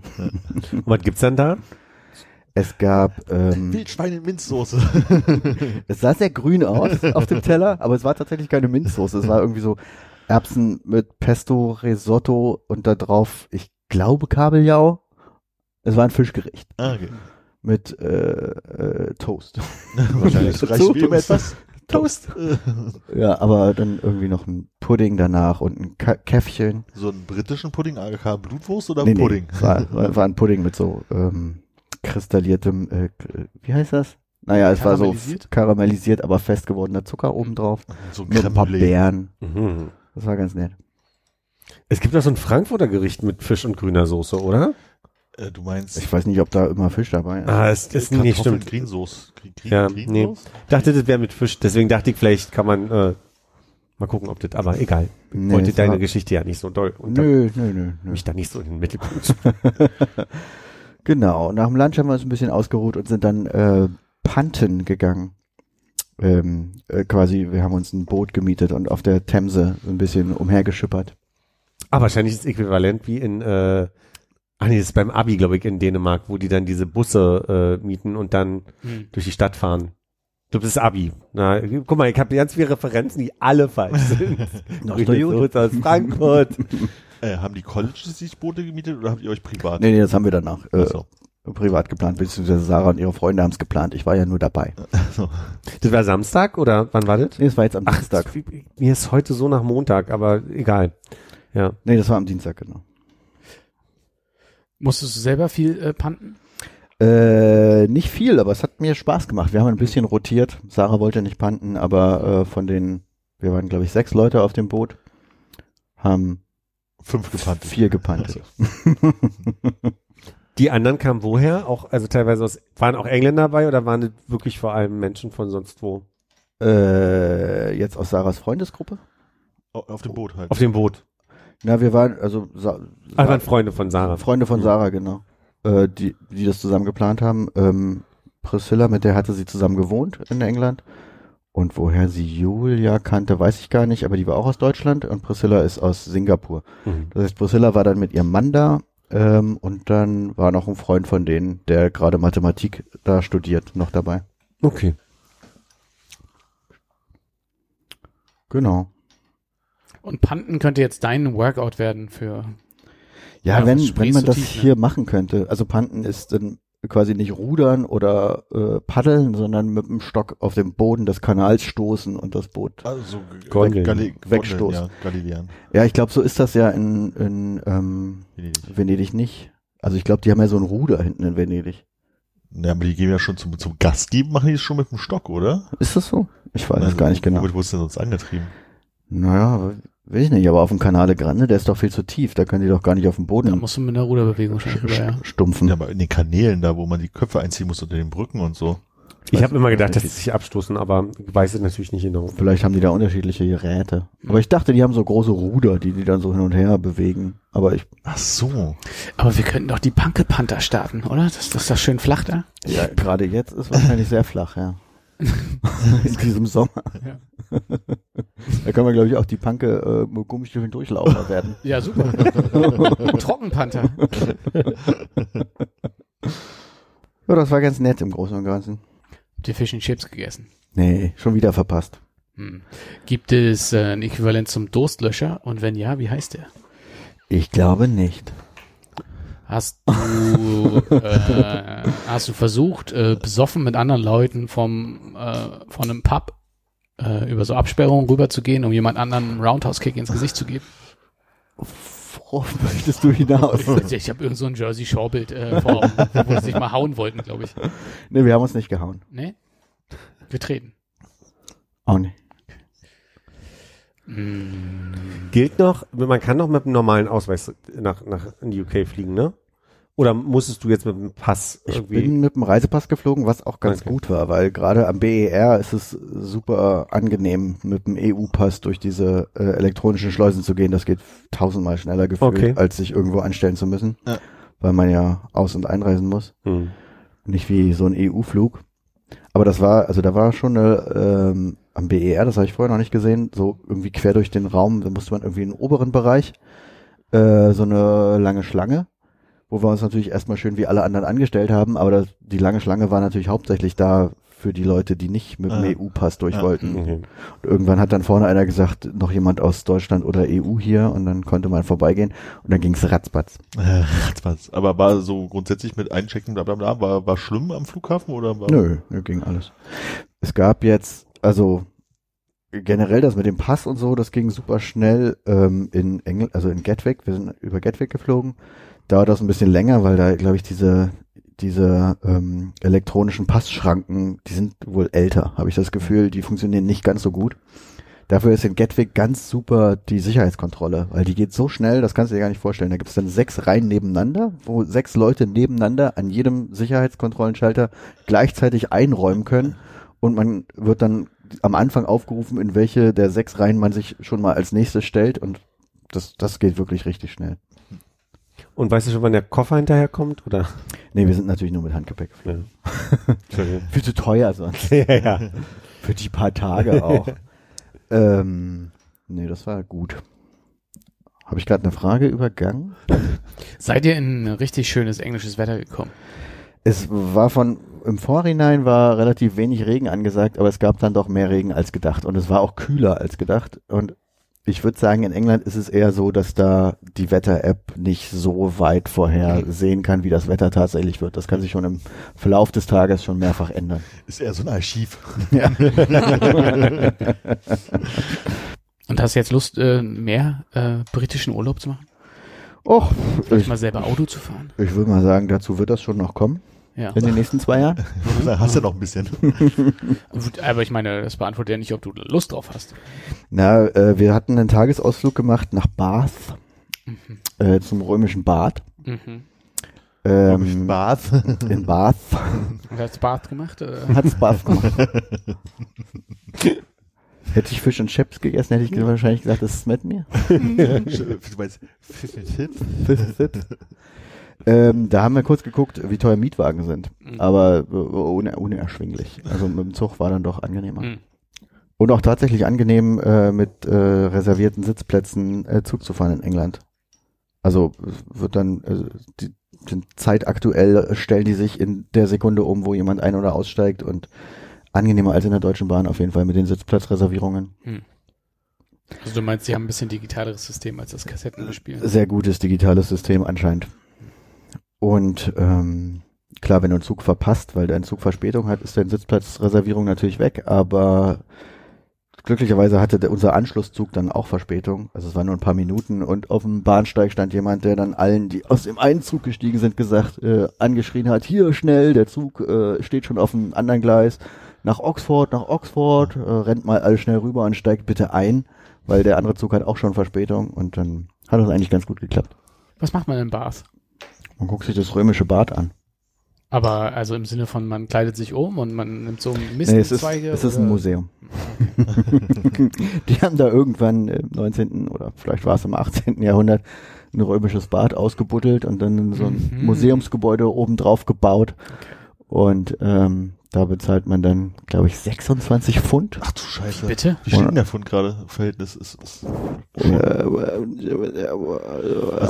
Und was gibt's dann da? Es gab, ähm, Wildschwein in Minzsoße. [laughs] es sah sehr grün aus auf dem Teller, aber es war tatsächlich keine Minzsoße. Es war irgendwie so Erbsen mit Pesto, Risotto und da drauf, ich glaube Kabeljau. Es war ein Fischgericht ah, okay. mit äh, äh, Toast. [laughs] Wahrscheinlich reicht immer Toast. etwas. Toast. [laughs] Ja, aber dann irgendwie noch ein Pudding danach und ein Ka Käffchen. so einen britischen Pudding, AGK Blutwurst oder Nee, nee, Pudding? es war, war, war ein Pudding mit so ähm, kristalliertem, äh, wie heißt das? Naja, es war so Karamellisiert? aber fest gewordener Zucker obendrauf. So ein Mit ein paar. Beeren. Mhm. Das war ganz nett. Es gibt doch so ein Frankfurter Gericht mit Fisch und grüner Soße, oder? Äh, du meinst Ich weiß nicht, ob da immer Fisch dabei ist. Ah, es ist nicht stimmt. Greensoße. Green, Green, Ja, Green nee. Dachte, das wäre mit Fisch, deswegen dachte ich, vielleicht kann man äh, mal gucken, ob das, aber egal. Ich Nee, wollte deine war- Geschichte ja nicht so doll und Nö, nö, nö, nö. mich da nicht so in den Mittelpunkt. [laughs] [laughs] Genau, nach dem Lunch haben wir uns ein bisschen ausgeruht und sind dann äh, Panten gegangen. Ähm, äh, quasi, wir haben uns ein Boot gemietet und auf der Themse so ein bisschen umhergeschippert. Ah, wahrscheinlich ist es äquivalent wie in, äh, ach nee, das ist beim Abi, glaube ich, in Dänemark, wo die dann diese Busse äh, mieten und dann Hm. durch die Stadt fahren. Ich glaube, das ist Abi. Na, guck mal, ich habe ganz viele Referenzen, die alle falsch [laughs] sind. So aus Frankfurt. [laughs] Äh, haben die Colleges sich Boote gemietet oder habt ihr euch privat? Nee, nee, das haben wir danach äh, so. privat geplant, beziehungsweise Sarah und ihre Freunde haben es geplant. Ich war ja nur dabei. Das war Samstag oder wann war das? Nee, das war jetzt am Ach, Dienstag. wie- mir ist heute so nach Montag, aber egal. Ja. Nee, das war am Dienstag, genau. Musstest du selber viel äh, panten? Äh, nicht viel, aber es hat mir Spaß gemacht. Wir haben ein bisschen rotiert. Sarah wollte nicht panten, aber äh, von den, wir waren glaube ich sechs Leute auf dem Boot, haben Fünf gepannt. vier gepantet. Die anderen kamen woher? Auch, also teilweise aus, waren auch Engländer dabei oder waren das wirklich vor allem Menschen von sonst wo? äh, jetzt aus Sarahs Freundesgruppe? Auf dem Boot halt. Auf dem Boot. Na, wir waren, also Sa Ah, waren Freunde von Sarah. Freunde von Mhm. Sarah, genau. Äh, die, die das zusammen geplant haben. Ähm, Priscilla, mit der hatte sie zusammen gewohnt in England. Und woher sie Julia kannte, weiß ich gar nicht, aber die war auch aus Deutschland und Priscilla ist aus Singapur. Mhm. Das heißt, Priscilla war dann mit ihrem Mann da ähm, und dann war noch ein Freund von denen, der gerade Mathematik da studiert, noch dabei. Okay. Genau. Und Panten könnte jetzt dein Workout werden für. Ja, Ja, wenn, wenn man das tief, ne? hier machen könnte. Also Panten ist dann quasi nicht rudern oder äh, paddeln, sondern mit dem Stock auf den Boden des Kanals stoßen und das Boot. Also Gondeln. Gali Wegstoßen. Ja, Galilean. Ja, ich glaube, so ist das ja in, in ähm, Venedig. Venedig nicht. Also ich glaube, die haben ja so ein Ruder hinten in Venedig. Ja, aber die gehen ja schon zum, zum Gas geben, machen die es schon mit dem Stock, oder? Ist das so? Ich weiß es Also, gar nicht genau. Womit wurde es denn sonst angetrieben? Naja, weiß ich nicht, aber auf dem Canale Grande, der ist doch viel zu tief. Da können die doch gar nicht auf dem Da Boden musst du mit einer Ruderbewegung schon rüber, ja. [laughs] stumpfen. Ja, aber in den Kanälen da, wo man die Köpfe einziehen muss unter den Brücken und so. Ich Weiß habe immer gedacht, dass sie sich abstoßen, aber ich weiß es natürlich nicht genau. Vielleicht haben die da unterschiedliche Geräte. Aber ich dachte, die haben so große Ruder, die die dann so hin und her bewegen. Aber ich, Ach so. Aber wir könnten doch die Panke Panther starten, oder? Das, das ist doch schön flach da. ja, gerade jetzt ist wahrscheinlich sehr flach, ja. [laughs] In diesem Sommer. Ja. [laughs] Da können wir, glaube ich, auch die Panke äh, Gummistiefeln Durchlaufer werden. [laughs] Ja, super. Trockenpanther. Ja, das war ganz nett im Großen und Ganzen. Habt ihr Fish and Chips gegessen? Nee, schon wieder verpasst. Hm. Gibt es äh, ein Äquivalent zum Durstlöscher? Und wenn ja, wie heißt der? Ich glaube nicht. Hast du, äh, hast du versucht, äh, besoffen mit anderen Leuten vom, äh, von einem Pub äh, über so Absperrungen rüberzugehen, um jemand anderen einen Roundhouse-Kick ins Gesicht zu geben? Worauf möchtest du hinaus? Ich habe irgend so ein Jersey Shore-Bild äh, vor Augen, wo sie sich mal hauen wollten, glaube ich. nee, wir haben uns nicht gehauen. Nee? Getreten. Auch nicht. Gilt noch, man kann noch mit einem normalen Ausweis nach, nach in die UK fliegen, ne? Oder musstest du jetzt mit dem Pass Ich irgendwie? bin mit dem Reispass geflogen, was auch ganz Okay. gut war, weil gerade am BER ist es super angenehm, mit dem EU-Pass durch diese äh, elektronischen Schleusen zu gehen. Das geht tausendmal schneller gefühlt, Okay. als sich irgendwo anstellen zu müssen, Ja. weil man ja aus- und einreisen muss. Hm. Nicht wie so ein EU-Flug. Aber das war, also da war schon eine, ähm, am BER, das habe ich vorher noch nicht gesehen, so irgendwie quer durch den Raum, da musste man irgendwie in den oberen Bereich, äh, so eine lange Schlange, wo wir uns natürlich erstmal schön wie alle anderen angestellt haben, aber das, die lange Schlange war natürlich hauptsächlich da für die Leute, die nicht mit dem Ah. EU-Pass durch Ja. wollten. Okay. Und irgendwann hat dann vorne einer gesagt, noch jemand aus Deutschland oder EU hier und dann konnte man vorbeigehen und dann ging's ratzbatz. Äh, Ratzfatz. Aber war so grundsätzlich mit Einchecken, bla bla bla, war, war schlimm am Flughafen oder war? Nö, ging alles. Es gab jetzt, also generell das mit dem Pass und so, das ging super schnell ähm, in Engl also in Gatwick. Wir sind über Gatwick geflogen. Dauert das ein bisschen länger, weil da, glaube ich, diese diese ähm, elektronischen Passschranken, die sind wohl älter, habe ich das Gefühl. Die funktionieren nicht ganz so gut. Dafür ist in Gatwick ganz super die Sicherheitskontrolle, weil die geht so schnell, das kannst du dir gar nicht vorstellen. Da gibt es dann sechs Reihen nebeneinander, wo sechs Leute nebeneinander an jedem Sicherheitskontrollenschalter gleichzeitig einräumen können und man wird dann am Anfang aufgerufen, in welche der sechs Reihen man sich schon mal als nächstes stellt und das, das geht wirklich richtig schnell. Und weißt du schon, wann der Koffer hinterherkommt? Oder? Nee, wir sind natürlich nur mit Handgepäck geflogen. Ja. [laughs] Entschuldigung. Viel zu teuer sonst. [laughs] ja, ja. Für die paar Tage auch. [laughs] ähm, nee, das war gut. Habe ich gerade eine Frage übergangen? Seid ihr in richtig schönes englisches Wetter gekommen? Es war von, im Vorhinein war relativ wenig Regen angesagt, aber es gab dann doch mehr Regen als gedacht und es war auch kühler als gedacht und ich würde sagen, in England ist es eher so, dass da die Wetter-App nicht so weit vorher sehen kann, wie das Wetter tatsächlich wird. Das kann sich schon im Verlauf des Tages schon mehrfach ändern. Ist eher so ein Archiv. Ja. [laughs] Und hast du jetzt Lust, äh, mehr äh, britischen Urlaub zu machen? Och, Vielleicht ich, mal selber Auto zu fahren? ich würde mal sagen, dazu wird das schon noch kommen Ja. in den nächsten zwei Jahren. [laughs] Da hast du noch ein bisschen. [laughs] Aber ich meine, das beantwortet ja nicht, ob du Lust drauf hast. Na, äh, wir hatten einen Tagesausflug gemacht nach Bath, Mhm. äh, zum römischen Bad. Mhm. Ähm, Bath. [laughs] in Bath. Und hast du Bart gemacht? Hat Spaß gemacht. Hätte ich Fisch und Chips gegessen, hätte ich ge- wahrscheinlich gesagt, das ist mit mir. du meinst Fit? Ähm, da haben wir kurz geguckt, wie teuer Mietwagen sind. Mhm. Aber äh, ohne, unerschwinglich. Also mit dem Zug war dann doch angenehmer. Mhm. Und auch tatsächlich angenehm, äh, mit äh, reservierten Sitzplätzen äh, Zug zu fahren in England. Also es wird dann, äh, die, sind zeitaktuell äh, stellen die sich in der Sekunde um, wo jemand ein- oder aussteigt und angenehmer als in der Deutschen Bahn auf jeden Fall mit den Sitzplatzreservierungen. Also du meinst, sie haben ein bisschen digitaleres System als das Kassettenspiel? Sehr gutes digitales System anscheinend. Und ähm, klar, wenn du einen Zug verpasst, weil dein Zug Verspätung hat, ist deine Sitzplatzreservierung natürlich weg, aber glücklicherweise hatte der, unser Anschlusszug dann auch Verspätung. Also es waren nur ein paar Minuten und auf dem Bahnsteig stand jemand, der dann allen, die aus dem einen Zug gestiegen sind, gesagt, äh, angeschrien hat, hier schnell, der Zug äh, steht schon auf dem anderen Gleis, nach Oxford, nach Oxford, äh, rennt mal alle schnell rüber und steigt bitte ein, weil der andere Zug hat auch schon Verspätung und dann hat das eigentlich ganz gut geklappt. Was macht man in Bars? Man guckt sich das römische Bad an. Aber also im Sinne von, man kleidet sich um und man nimmt so Nee, es ist, es ist ein Museum. [laughs] Die haben da irgendwann im 19. oder vielleicht war es im 18. Jahrhundert ein römisches Bad ausgebuddelt und dann so ein Mhm. Museumsgebäude oben drauf gebaut. Und ähm, da bezahlt man dann, glaube ich, 26 Pfund. Ach du Scheiße. Bitte? Wie steht denn der Pfund gerade? Verhältnis ist, ist Äh, also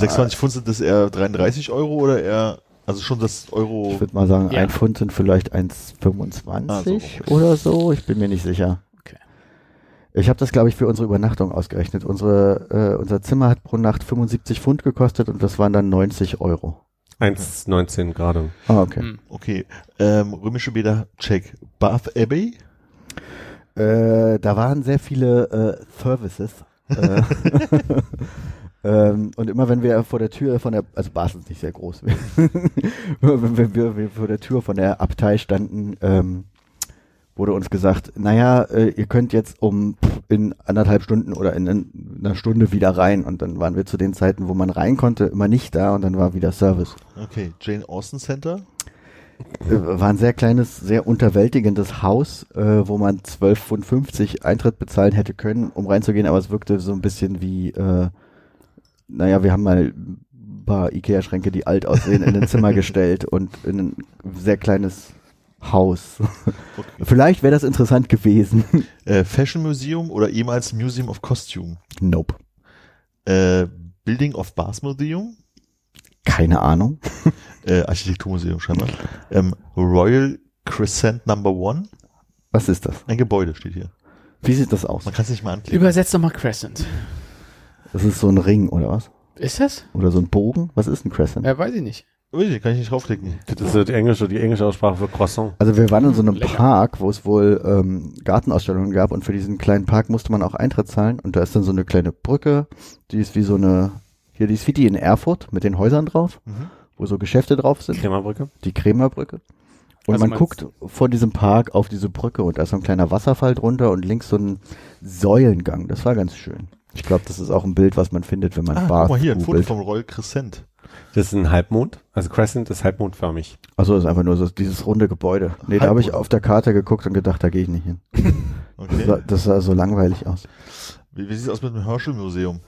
26 Pfund sind das eher 33 Euro oder eher, also schon das Euro. Ich würde mal sagen, Ja. ein Pfund sind vielleicht 1,25 Ah, so, oder so. Ich bin mir nicht sicher. Okay. Ich habe das, glaube ich, für unsere Übernachtung ausgerechnet. Unsere, äh, unser Zimmer hat pro Nacht 75 Pfund gekostet und das waren dann 90 Euro. 1,19 gerade. Ah, okay. Hm. Okay, ähm, römische Bäder, check. Bath Abbey? Äh, da waren sehr viele äh, Services. äh, [laughs] ähm, und immer wenn wir vor der Tür von der, also Basel ist nicht sehr groß, [laughs] wenn wir, wir vor der Tür von der Abtei standen, ähm, wurde uns gesagt, naja, äh, ihr könnt jetzt um in anderthalb Stunden oder in, in einer Stunde wieder rein. Und dann waren wir zu den Zeiten, wo man rein konnte, immer nicht da und dann war wieder Service. Okay, Jane Austen Center. Äh, war ein sehr kleines, sehr unterwältigendes Haus, äh, wo man 12,50 Pfund Eintritt bezahlen hätte können, um reinzugehen, aber es wirkte so ein bisschen wie, äh, naja, wir haben mal ein paar Ikea-Schränke, die alt aussehen, in ein Zimmer [laughs] gestellt und in ein sehr kleines Haus. Vielleicht wäre das interessant gewesen. [laughs] Äh, Fashion Museum oder ehemals Museum of Costume. nope. Äh, Building of Bath Museum. Keine Ahnung. [laughs] Äh, Architekturmuseum scheinbar. Ähm, Royal Crescent Number One. Was ist das? Ein Gebäude steht hier. Wie sieht das aus? Man kann es nicht mal anklicken. Übersetzt doch mal Crescent. Das ist so ein Ring oder was? Ist das? Oder so ein Bogen? Was ist ein Crescent? Ja, weiß ich nicht. Ui, kann ich nicht draufklicken. Das ist die englische, die englische Aussprache für Croissant. Also wir waren in so einem Lecker. Park, wo es wohl ähm, Gartenausstellungen gab und für diesen kleinen Park musste man auch Eintritt zahlen und da ist dann so eine kleine Brücke, die ist wie so eine, hier die ist wie die in Erfurt mit den Häusern drauf, Mhm. wo so Geschäfte drauf sind, Krämerbrücke. die Krämerbrücke. Und Also man guckt von diesem Park auf diese Brücke und da ist so ein kleiner Wasserfall drunter und links so ein Säulengang. Das war ganz schön. Ich glaube, das ist auch ein Bild, was man findet, wenn man Ah, Bath guck mal hier, ein Foto googelt. vom Royal Crescent. Das ist ein Halbmond. Also Crescent ist halbmondförmig. Also das ist einfach nur so dieses runde Gebäude. Nee, da habe ich Halbmond. auf der Karte geguckt und gedacht, da gehe ich nicht hin. [laughs] Das, Okay. sah, das sah so langweilig aus. Wie, wie sieht es aus mit dem Herschel Museum?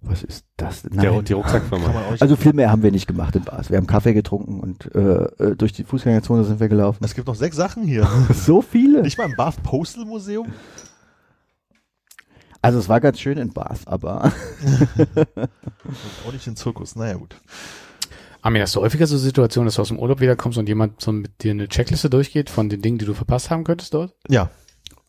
Was ist das? denn? Der, die Rucksackfirma. Also viel mehr haben wir nicht gemacht in Bars. Wir haben Kaffee getrunken und äh, äh, durch die Fußgängerzone sind wir gelaufen. es gibt noch sechs Sachen hier. [laughs] So viele. nicht mal im Bath Postal Museum? Also es war ganz schön in Bars, aber [laughs] Auch nicht in Zirkus. Naja, gut. Armin, hast du häufiger so Situationen, dass du aus dem Urlaub wiederkommst und jemand so mit dir eine Checkliste durchgeht von den Dingen, die du verpasst haben könntest dort? Ja,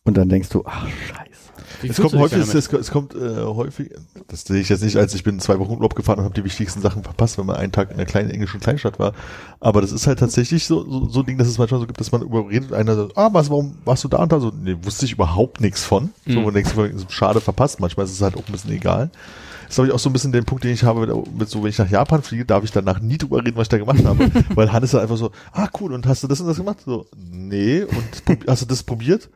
und dann denkst du, ach scheiße. Es kommt du häufig, es, es kommt äh, häufig, das sehe ich jetzt nicht, als ich bin zwei Wochen Urlaub gefahren und habe die wichtigsten Sachen verpasst, wenn man einen Tag in einer kleinen englischen Kleinstadt war. Aber das ist halt tatsächlich so, so, so ein Ding, dass es manchmal so gibt, dass man überredet, einer sagt, ah, was, warum warst du da und da? So, nee, wusste ich überhaupt nichts von. So, Mhm. man denkt, so, schade verpasst. Manchmal ist es halt auch ein bisschen egal. Das ist, glaube ich, auch so ein bisschen der Punkt, den ich habe, mit, mit so, wenn ich nach Japan fliege, darf ich danach nie drüber reden, was ich da gemacht habe. [laughs] Weil Hannes dann einfach so, ah, cool, und hast du das und das gemacht? So, nee, und hast du das probiert?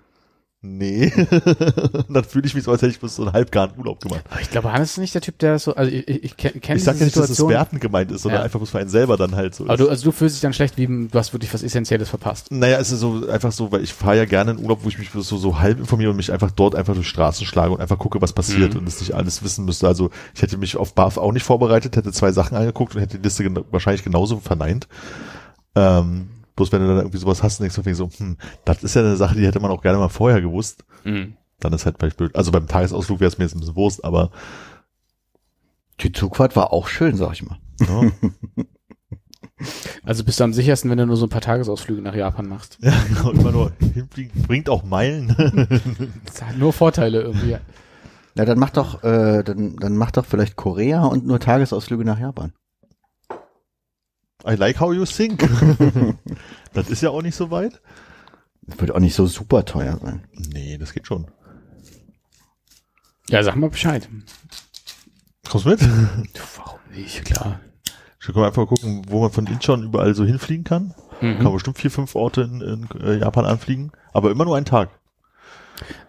Nee. [laughs] dann fühle ich mich so, als hätte ich bloß so einen halbgaren Urlaub gemacht. Aber ich glaube, Hannes ist nicht der Typ, der so, also ich, ich, ich kenne kenn Ich diese sag ja nicht, dass es Situation. wertend gemeint ist, sondern Ja. einfach bloß für einen selber dann halt so aber ist. du, also du fühlst dich dann schlecht, wie du hast wirklich was Essentielles verpasst. Naja, es ist so einfach so, weil ich fahre ja gerne in Urlaub, wo ich mich so, so halb informiere und mich einfach dort einfach durch Straßen schlage und einfach gucke, was passiert Mhm. und es nicht alles wissen müsste. Also ich hätte mich auf BAF auch nicht vorbereitet, hätte zwei Sachen angeguckt und hätte die Liste gena- wahrscheinlich genauso verneint. Ähm, bloß wenn du dann irgendwie sowas hast, denkst du so, hm, das ist ja eine Sache, die hätte man auch gerne mal vorher gewusst. Mhm. Dann ist halt vielleicht blöd. Also beim Tagesausflug wäre es mir jetzt ein bisschen Wurst, aber Die Zugfahrt war auch schön, sag ich mal. ja, [laughs] Also bist du am sichersten, wenn du nur so ein paar Tagesausflüge nach Japan machst. ja genau, immer nur hinfliegen, bringt auch Meilen. [laughs] Das hat nur Vorteile irgendwie. Na, dann mach doch, äh, dann, dann mach doch vielleicht Korea und nur Tagesausflüge nach Japan. I like how you think. [laughs] das ist ja auch nicht so weit. Das wird auch nicht so super teuer sein. Nee, das geht schon. Ja, sag mal Bescheid. Kommst du mit? [laughs] Du, warum nicht? Klar. Ich kann mal einfach gucken, wo man von Incheon überall so hinfliegen kann. Kann man Mhm. bestimmt vier, fünf Orte in, in äh, Japan anfliegen, aber immer nur einen Tag.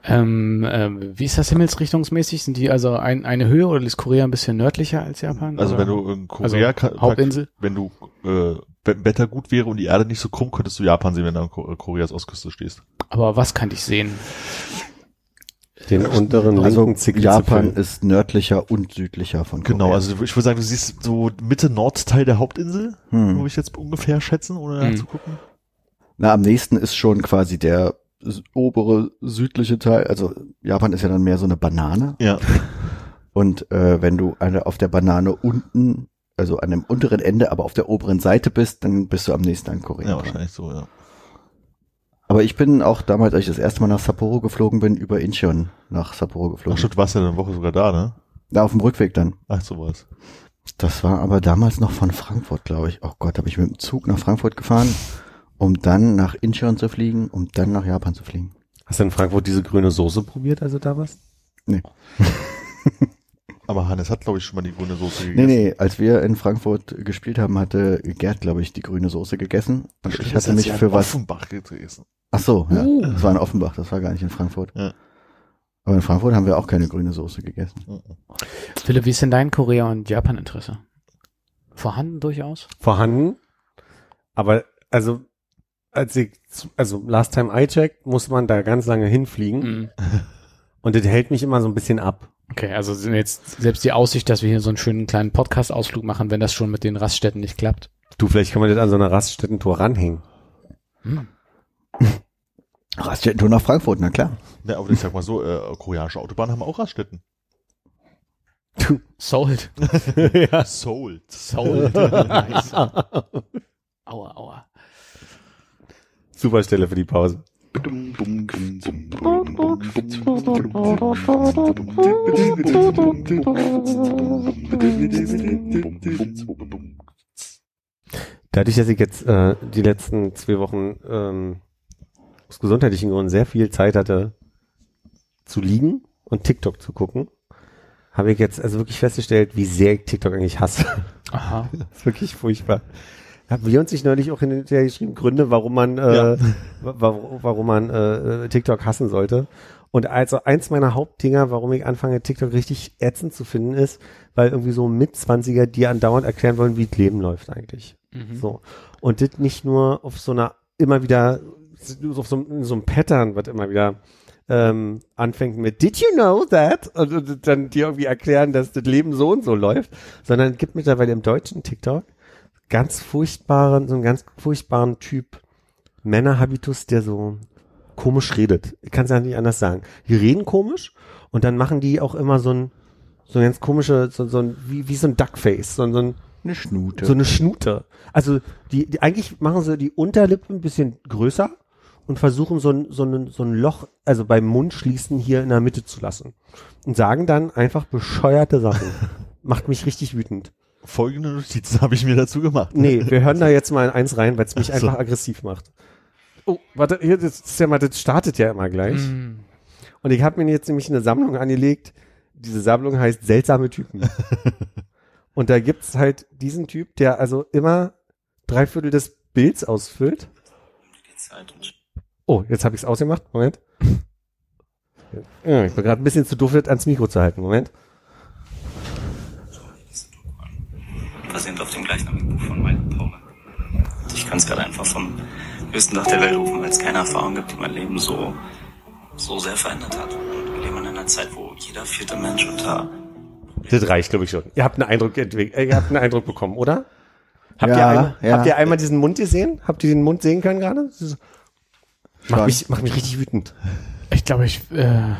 Ähm, ähm, wie ist das himmelsrichtungsmäßig? Sind die also ein, eine Höhe oder ist Korea ein bisschen nördlicher als Japan? Also oder? wenn du in Korea, Also, ka- Hauptinsel? wenn du äh, wenn Wetter gut wäre und die Erde nicht so krumm, könntest du Japan sehen, wenn du an Ko- Koreas Ostküste stehst. Aber was kann ich sehen? Den unteren Also linken Japan ist nördlicher und südlicher von Korea. Genau, also ich würde sagen, du siehst so Mitte Nordteil der Hauptinsel, Hm. würde ich jetzt ungefähr schätzen, ohne Hm. nachzugucken. Na, am nächsten ist schon quasi der obere südliche Teil. Also Japan ist ja dann mehr so eine Banane. Ja. [laughs] Und äh, wenn du eine, auf der Banane unten, also an dem unteren Ende, aber auf der oberen Seite bist, dann bist du am nächsten an Korea. Ja, wahrscheinlich so, ja. Aber ich bin auch damals, als ich das erste Mal nach Sapporo geflogen bin, über Incheon nach Sapporo Ach geflogen. stimmt, du warst ja eine Woche sogar da, ne? Da auf dem Rückweg dann. Ach, so war's. Das war aber damals noch von Frankfurt, glaube ich. Oh Gott, habe ich mit dem Zug nach Frankfurt gefahren, um dann nach Incheon zu fliegen, um dann nach Japan zu fliegen. Hast du in Frankfurt diese grüne Soße probiert, also da warst? [laughs] Aber Hannes hat, glaube ich, schon mal die grüne Soße Nee, gegessen. nee, als wir in Frankfurt gespielt haben, hatte Gerd, glaube ich, die grüne Soße gegessen. Und ich hatte hat mich für was. Offenbach gegessen. Ach so, ja. Uh. Das war in Offenbach, das war gar nicht in Frankfurt. Ja. Aber in Frankfurt haben wir auch keine grüne Soße gegessen. Philipp, wie ist denn dein Korea- und Japan-Interesse? Vorhanden durchaus? vorhanden. Aber also als ich also last time I checked, muss man da ganz lange hinfliegen Mhm. [laughs] und das hält mich immer so ein bisschen ab. Okay, also sind jetzt selbst die Aussicht, dass wir hier so einen schönen kleinen Podcast-Ausflug machen, wenn das schon mit den Raststätten nicht klappt. Du, vielleicht kann man das an so einer Raststättentour ranhängen. Hm. [laughs] Raststätten nach Frankfurt, na klar. Ja, aber ich sag mal so, äh, koreanische Autobahnen haben auch Raststätten. Sold. [laughs] ja. Sold. Sold. nice. Aua, aua. Super Stelle für die Pause. Dadurch, dass ich jetzt äh, die letzten zwei Wochen ähm, aus gesundheitlichen Gründen sehr viel Zeit hatte zu liegen und TikTok zu gucken, habe ich jetzt also wirklich festgestellt, wie sehr ich TikTok eigentlich hasse. Aha. [laughs] Das ist wirklich furchtbar. Haben wir uns nicht neulich auch hinterher geschrieben, Gründe, warum man, äh, Ja. wa- warum man äh, TikTok hassen sollte. Und also eins meiner Hauptdinger, warum ich anfange, TikTok richtig ätzend zu finden, ist, weil irgendwie so Mitzwanziger dir andauernd erklären wollen, wie das Leben läuft eigentlich. Mhm. So. Und das nicht nur auf so einer, immer wieder, auf so, so einem Pattern, was immer wieder ähm, anfängt mit Did you know that? Und, und dann dir irgendwie erklären, dass das Leben so und so läuft, sondern es gibt mittlerweile im deutschen TikTok ganz furchtbaren, so einen ganz furchtbaren Typ Männerhabitus, der so komisch redet. Ich kann es ja nicht anders sagen. Die reden komisch und dann machen die auch immer so ein, so ein ganz komische, so, so ein, wie, wie so ein Duckface, so, so ein, Eine Schnute. so eine Schnute. Also die, die eigentlich machen sie die Unterlippe ein bisschen größer und versuchen so ein, so ein, so ein Loch, also beim Mund schließen hier in der Mitte zu lassen. Und sagen dann einfach bescheuerte Sachen. [laughs] Macht mich richtig wütend. Folgende Notizen [laughs] habe ich mir dazu gemacht. Nee, wir hören da [laughs] jetzt mal in eins rein, weil es mich Ach so. einfach aggressiv macht. Oh, warte, hier, das ist ja mal, das startet ja immer gleich. Mhm. Und ich habe mir jetzt nämlich eine Sammlung angelegt. Diese Sammlung heißt Seltsame Typen. [laughs] Und da gibt's halt diesen Typ, der also immer drei Viertel des Bilds ausfüllt. Oh, jetzt habe ich's ausgemacht. Moment. Ja, ich bin gerade ein bisschen zu doof, das ans Mikro zu halten. Moment. Basierend auf dem gleichnamigen Buch von Michael Powell. Ich kann es gerade einfach vom höchsten Dach der Welt rufen, weil es keine Erfahrung gibt, die mein Leben so, so sehr verändert hat. Und wir leben in einer Zeit, wo jeder vierte Mensch unter Das reicht, glaube ich schon. Ihr habt einen Eindruck entwickelt, äh, ihr habt einen Eindruck bekommen, oder? Habt, Ja, ihr, einmal, ja. habt ihr einmal diesen Mund gesehen? Habt ihr den Mund sehen können gerade? Macht mich, macht mich richtig wütend. Ich glaube, ich äh,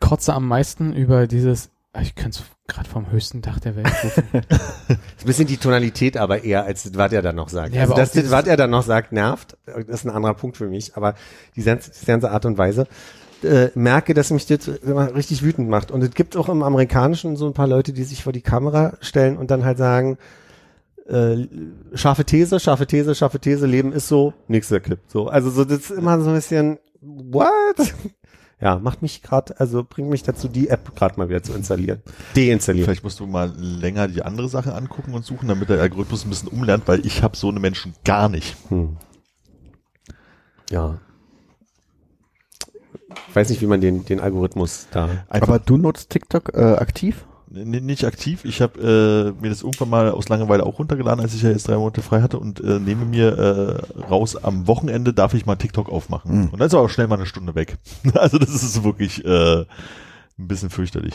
kotze am meisten über dieses, ich kann es gerade vom höchsten Dach der Welt rufen. Das [laughs] ein bisschen die Tonalität aber eher, als das, was er dann noch sagt. Ja, also aber das, dieses- was er dann noch sagt, nervt. Das ist ein anderer Punkt für mich. Aber die ganze, die ganze Art und Weise äh, merke, dass mich das immer richtig wütend macht. Und es gibt auch im Amerikanischen so ein paar Leute, die sich vor die Kamera stellen und dann halt sagen, äh, scharfe These, scharfe These, scharfe These, Leben ist so, nächster Clip. So, also so das ist immer so ein bisschen what? Ja, macht mich gerade, also bringt mich dazu, die App gerade mal wieder zu installieren. Deinstallieren. Vielleicht musst du mal länger die andere Sache angucken und suchen, damit der Algorithmus ein bisschen umlernt, weil ich habe so eine Menschen gar nicht. Hm. Ja. Ich weiß nicht, wie man den, den Algorithmus da. Einfach Aber du nutzt TikTok äh, aktiv? Nicht aktiv. Ich habe äh, mir das irgendwann mal aus Langeweile auch runtergeladen, als ich ja jetzt drei Monate frei hatte und äh, nehme mir äh, raus, am Wochenende darf ich mal TikTok aufmachen. Mhm. Und dann ist auch schnell mal eine Stunde weg. [laughs] also das ist wirklich äh, ein bisschen fürchterlich.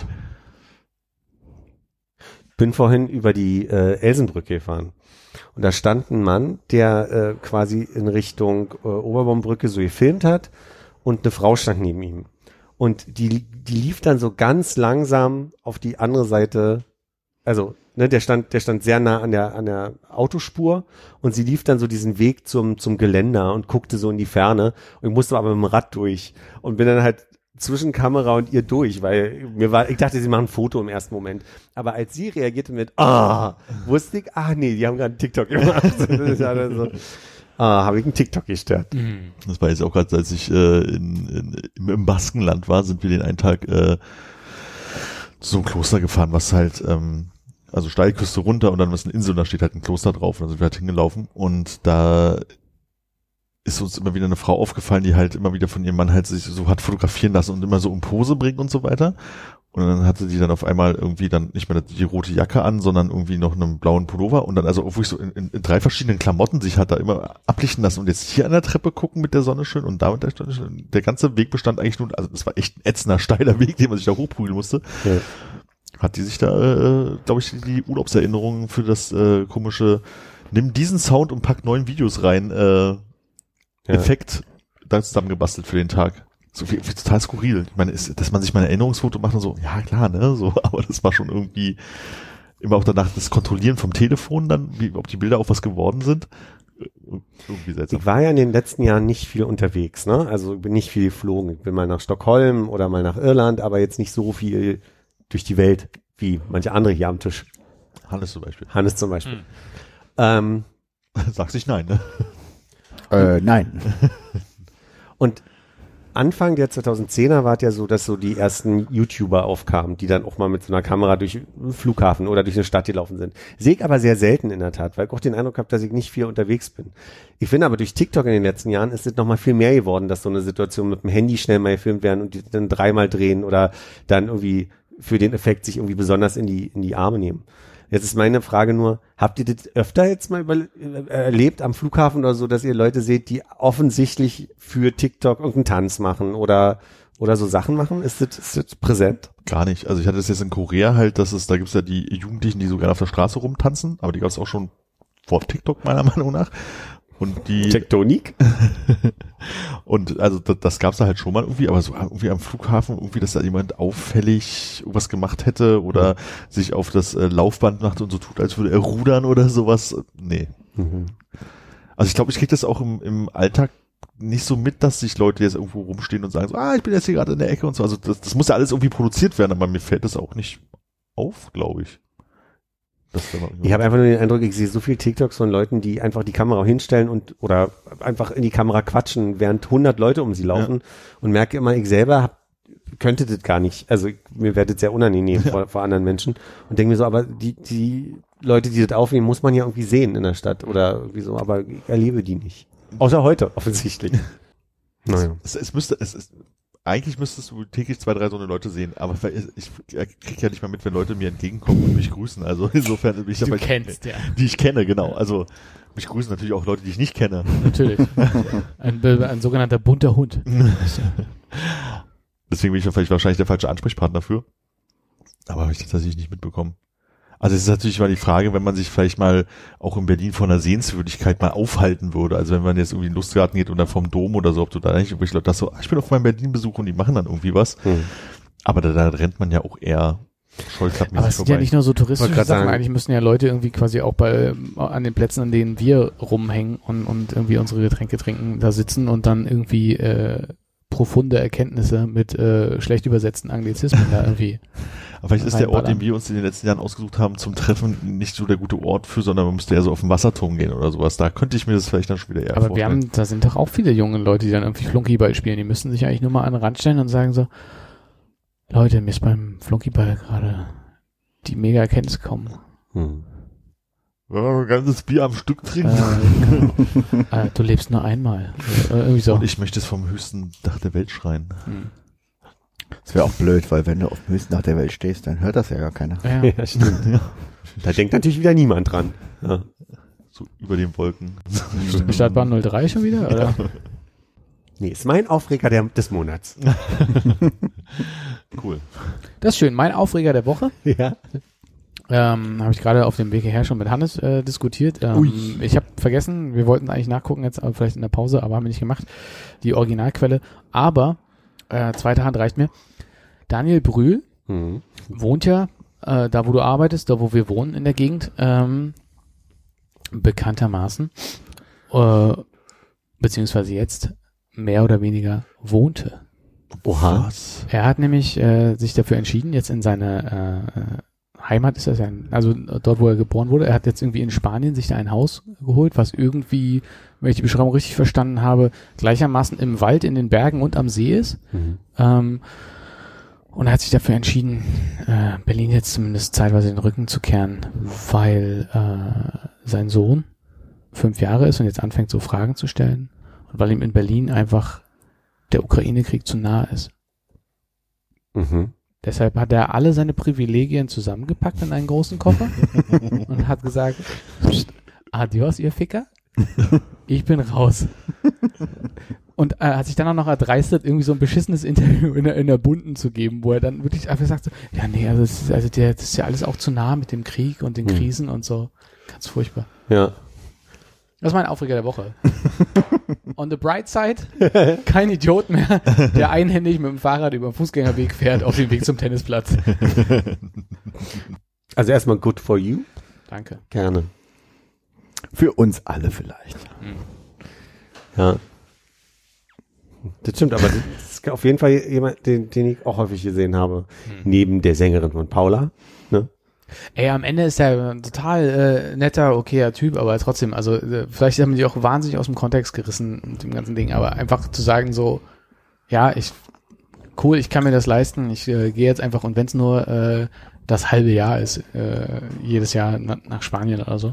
Bin vorhin über die äh, Elsenbrücke gefahren. Und da stand ein Mann, der äh, quasi in Richtung äh, Oberbaumbrücke so gefilmt hat und eine Frau stand neben ihm. Und die, die lief dann so ganz langsam auf die andere Seite, also ne, der stand, der stand sehr nah an der, an der Autospur und sie lief dann so diesen Weg zum, zum Geländer und guckte so in die Ferne und ich musste aber mit dem Rad durch und bin dann halt zwischen Kamera und ihr durch, weil mir war, ich dachte, sie machen ein Foto im ersten Moment. Aber als sie reagierte mit, ah, wusste ich, ah nee, die haben gerade TikTok gemacht. [laughs] Ah, habe ich einen TikTok gestört. Mhm. Das war jetzt auch gerade, als ich äh, in, in, im, im Baskenland war, sind wir den einen Tag äh, zu so einem Kloster gefahren, was halt, ähm, also Steilküste runter und dann ist eine Insel und da steht halt ein Kloster drauf. Und dann sind wir halt hingelaufen und da ist uns immer wieder eine Frau aufgefallen, die halt immer wieder von ihrem Mann halt sich so hat fotografieren lassen und immer so um Pose bringen und so weiter. Und dann hatte die dann auf einmal irgendwie dann nicht mehr die rote Jacke an, sondern irgendwie noch einen blauen Pullover und dann also obwohl ich so in, in, in drei verschiedenen Klamotten sich hat da immer ablichten lassen und jetzt hier an der Treppe gucken mit der Sonne schön und da mit der Sonne schön. Der ganze Weg bestand eigentlich nur, also das war echt ein ätzender, steiler Weg, den man sich da hochprügeln musste. Ja. Hat die sich da, äh, glaube ich, die Urlaubserinnerungen für das äh, komische, nimm diesen Sound und pack neun Videos rein, äh, Ja. Effekt da zusammengebastelt für den Tag. So wie, wie total skurril. Ich meine, ist, dass man sich mal ein Erinnerungsfoto macht und so, ja klar, ne, so, [laughs] aber das war schon irgendwie immer auch danach das Kontrollieren vom Telefon dann, wie, ob die Bilder auch was geworden sind. Äh, Irgendwie seltsam. Ich war ja in den letzten Jahren nicht viel unterwegs, ne? Also ich bin nicht viel geflogen. Ich bin mal nach Stockholm oder mal nach Irland, aber jetzt nicht so viel durch die Welt wie manche andere hier am Tisch. Hannes zum Beispiel. Hannes zum Beispiel. Ähm, [laughs] Sagst nicht nein, ne? Äh, nein. und Anfang der 2010er war es ja so, dass so die ersten YouTuber aufkamen, die dann auch mal mit so einer Kamera durch einen Flughafen oder durch eine Stadt gelaufen sind. Sehe ich aber sehr selten in der Tat, weil ich auch den Eindruck habe, dass ich nicht viel unterwegs bin. Ich finde aber durch TikTok in den letzten Jahren ist es noch mal viel mehr geworden, dass so eine Situation mit dem Handy schnell mal gefilmt werden und die dann dreimal drehen oder dann irgendwie für den Effekt sich irgendwie besonders in die, in die Arme nehmen. Jetzt ist meine Frage nur, habt ihr das öfter jetzt mal über, äh, erlebt am Flughafen oder so, dass ihr Leute seht, die offensichtlich für TikTok irgendeinen Tanz machen oder, oder so Sachen machen? Ist das, ist das präsent? Gar nicht. Also ich hatte das jetzt in Korea halt, dass es, da gibt's ja die Jugendlichen, die so gerne auf der Straße rumtanzen, aber die gab's auch schon vor TikTok meiner [laughs] Meinung nach. Und die Tektonik? [laughs] und also das, das gab's da halt schon mal irgendwie, aber so irgendwie am Flughafen irgendwie, dass da jemand auffällig was gemacht hätte oder sich auf das äh, Laufband macht und so tut, als würde er rudern oder sowas. Nee. Mhm. Also ich glaube, ich krieg das auch im, im Alltag nicht so mit, dass sich Leute jetzt irgendwo rumstehen und sagen so, ah, ich bin jetzt hier gerade in der Ecke und so. Also das, das muss ja alles irgendwie produziert werden, aber mir fällt das auch nicht auf, glaube ich. Ich habe einfach nur den Eindruck, ich sehe so viel TikToks von Leuten, die einfach die Kamera hinstellen und oder einfach in die Kamera quatschen, während 100 Leute um sie laufen und merke immer, ich selber hab, könnte das gar nicht. Also mir wird das sehr unangenehm [laughs] vor, vor anderen Menschen und denke mir so, aber die die Leute, die das aufnehmen, muss man ja irgendwie sehen in der Stadt oder irgendwie so, aber ich erlebe die nicht. Außer heute offensichtlich. [laughs] naja. es, es müsste, es ist, eigentlich müsstest du täglich zwei, drei so eine Leute sehen, aber ich, ich krieg ja nicht mal mit, wenn Leute mir entgegenkommen und mich grüßen. Also [laughs] insofern bin ich Du dabei, kennst, ja. die ich kenne, genau. Also mich grüßen natürlich auch Leute, die ich nicht kenne. Natürlich. [laughs] Ein, ein sogenannter bunter Hund. Deswegen bin ich vielleicht wahrscheinlich der falsche Ansprechpartner für. Aber habe ich tatsächlich nicht mitbekommen. Also es ist natürlich mal die Frage, wenn man sich vielleicht mal auch in Berlin von einer Sehenswürdigkeit mal aufhalten würde. Also wenn man jetzt irgendwie in den Lustgarten geht oder vom Dom oder so, ob du da nicht wirklich Leute das so, ich bin auf meinem Berlin-Besuch und die machen dann irgendwie was. Hm. Aber da, da rennt man ja auch eher scheuklappenmäßig Aber es sind ja nicht nur so touristische Sachen, sagen. eigentlich müssen ja Leute irgendwie quasi auch bei an den Plätzen, an denen wir rumhängen und, und irgendwie unsere Getränke trinken, da sitzen und dann irgendwie äh, profunde Erkenntnisse mit äh, schlecht übersetzten Anglizismen da irgendwie. [laughs] Aber vielleicht ist der Ort, den wir uns in den letzten Jahren ausgesucht haben zum Treffen, nicht so der gute Ort für, sondern man müsste eher so auf den Wasserturm gehen oder sowas. Da könnte ich mir das vielleicht dann schon wieder eher Aber wir vorstellen. haben, da sind doch auch viele junge Leute, die dann irgendwie Flunkyball spielen. Die müssen sich eigentlich nur mal an den Rand stellen und sagen so, Leute, mir ist beim Flunkyball gerade die mega Erkenntnis gekommen. Hm. Wenn wir ein ganzes Bier am Stück trinken. Äh, äh, du lebst nur einmal. Äh, irgendwie so. Und ich möchte es vom höchsten Dach der Welt schreien. Hm. Das wäre auch blöd, weil wenn du auf dem höchsten Dach der Welt stehst, dann hört das ja gar keiner. Ja. Ja, stimmt. Da denkt natürlich wieder niemand dran. Ja. So über den Wolken. Stadtbahn 03 schon wieder? Oder? Nee, ist mein Aufreger der, des Monats. [laughs] Cool. Das ist schön. Mein Aufreger der Woche. Ja. Ähm, habe ich gerade auf dem Weg hierher schon mit Hannes äh, diskutiert. Ähm, ich habe vergessen, wir wollten eigentlich nachgucken jetzt, vielleicht in der Pause, aber haben wir nicht gemacht, die Originalquelle. Aber äh, zweite Hand reicht mir. Daniel Brühl Hm. wohnt ja äh, da, wo du arbeitest, da, wo wir wohnen in der Gegend, ähm, bekanntermaßen, äh, beziehungsweise jetzt mehr oder weniger wohnte. Oha. Was? Er hat nämlich äh, sich dafür entschieden, jetzt in seine äh, Heimat ist das ja, also dort, wo er geboren wurde. Er hat jetzt irgendwie in Spanien sich da ein Haus geholt, was irgendwie, wenn ich die Beschreibung richtig verstanden habe, gleichermaßen im Wald, in den Bergen und am See ist. Mhm. Ähm, Und er hat sich dafür entschieden, äh, Berlin jetzt zumindest zeitweise den Rücken zu kehren, weil äh, sein Sohn fünf Jahre ist und jetzt anfängt, so Fragen zu stellen. Und weil ihm in Berlin einfach der Ukraine-Krieg zu nah ist. Mhm. Deshalb hat er alle seine Privilegien zusammengepackt in einen großen Koffer [laughs] und hat gesagt, "Psst, adios, ihr Ficker. Ich bin raus. Und äh, hat sich dann auch noch erdreistet, irgendwie so ein beschissenes Interview in der, in der Bunden zu geben, wo er dann wirklich einfach sagt so, ja nee, also, das ist, also der, das ist ja alles auch zu nah mit dem Krieg und den Hm. Krisen und so. Ganz furchtbar. Ja. Das ist mein Aufreger der Woche. [laughs] On the bright side, kein Idiot mehr, der einhändig mit dem Fahrrad über den Fußgängerweg fährt auf dem Weg zum Tennisplatz. Also erstmal good for you. Danke. Gerne. Für uns alle vielleicht. Ja. Das stimmt, aber das ist auf jeden Fall jemand, den, den ich auch häufig gesehen habe. Neben der Sängerin von Paula. Ey, am Ende ist er ein total äh, netter, okayer Typ, aber trotzdem, also äh, vielleicht haben die auch wahnsinnig aus dem Kontext gerissen mit dem ganzen Ding, aber einfach zu sagen so, ja, ich, cool, ich kann mir das leisten, ich äh, gehe jetzt einfach und wenn es nur äh, das halbe Jahr ist, äh, jedes Jahr na, nach Spanien oder so,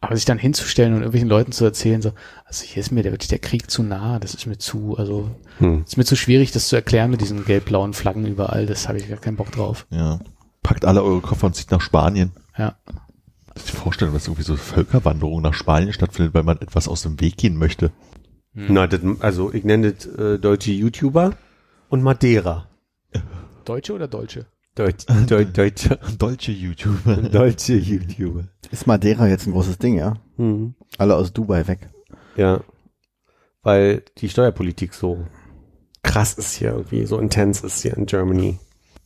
aber sich dann hinzustellen und irgendwelchen Leuten zu erzählen, so, also hier ist mir der, wirklich der Krieg zu nah, das ist mir zu, also Hm. ist mir zu schwierig, das zu erklären mit diesen gelb-blauen Flaggen überall, das habe ich gar keinen Bock drauf. Ja. Packt alle eure Koffer und zieht nach Spanien. Ja. Ich kann mir vorstellen, dass irgendwie so Völkerwanderung nach Spanien stattfindet, weil man etwas aus dem Weg gehen möchte. Na, das, also ich nenne das äh, deutsche YouTuber und Madeira. Deutsche oder Deutsche? Deut, Deut, deutsche, [laughs] Deutsche YouTuber. [laughs] deutsche YouTuber. Ist Madeira jetzt ein großes Ding, ja? Mhm. Alle aus Dubai weg. Ja. Weil die Steuerpolitik so krass ist hier irgendwie, so intens ist hier in Germany.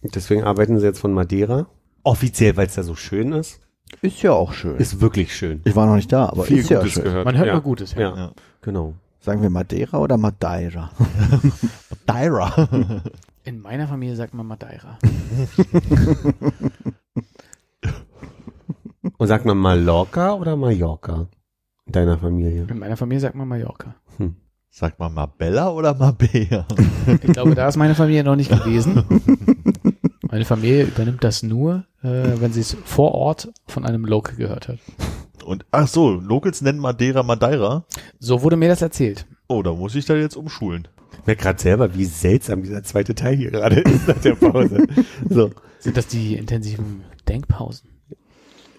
Deswegen arbeiten sie jetzt von Madeira. Offiziell, weil es da so schön ist. Ist ja auch schön. Ist wirklich schön. ich war noch nicht da, aber Viel ist ja Gutes schön. gehört. Man hört ja. nur Gutes, ja. Ja, Ja. genau. Sagen wir Madeira oder Madeira? [laughs] Madeira. In meiner Familie sagt man Madeira. [laughs] Und sagt man Mallorca oder Mallorca? In deiner Familie. In meiner Familie sagt man Mallorca. Sagt man Mabella oder Mabea? Ich glaube, da ist meine Familie noch nicht gewesen. [laughs] Meine Familie übernimmt das nur, äh, wenn sie es vor Ort von einem Local gehört hat. Und ach so, Locals nennen Madeira Madeira. So wurde mir das erzählt. Oh, da muss ich da jetzt umschulen. Ich merke gerade selber, wie seltsam dieser zweite Teil hier gerade ist nach der Pause. [laughs] So. Sind das die intensiven Denkpausen?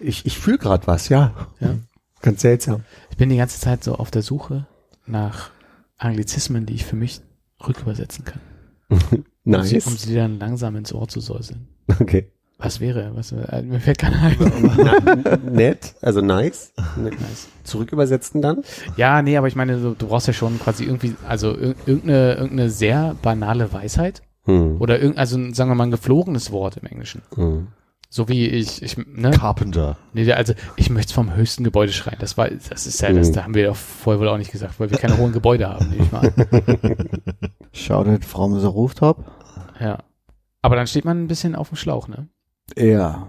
Ich, ich fühle gerade was, ja. Ja. Ganz seltsam. Ich bin die ganze Zeit so auf der Suche nach Anglizismen, die ich für mich rückübersetzen kann. [laughs] Um sie, um Nice. sie dann langsam ins Ohr zu säuseln. Okay. Was wäre? Was, äh, mir fällt keiner ein. Nett, also nice. Nice. Zurück übersetzen dann? Ja, nee, aber ich meine, du, du brauchst ja schon quasi irgendwie, also ir- irgendeine, irgendeine sehr banale Weisheit Hm. oder irgend, also sagen wir mal ein geflogenes Wort im Englischen. Hm. So wie ich, ich, ne? Carpenter. Nee, also ich möchte vom höchsten Gebäude schreien. Das war, das ist ja, das, Mhm. da haben wir doch vorher wohl auch nicht gesagt, weil wir keine hohen Gebäude haben, nehme ich mal an. Shouted from the rooftop. Ja. Aber dann steht man ein bisschen auf dem Schlauch, ne? Ja.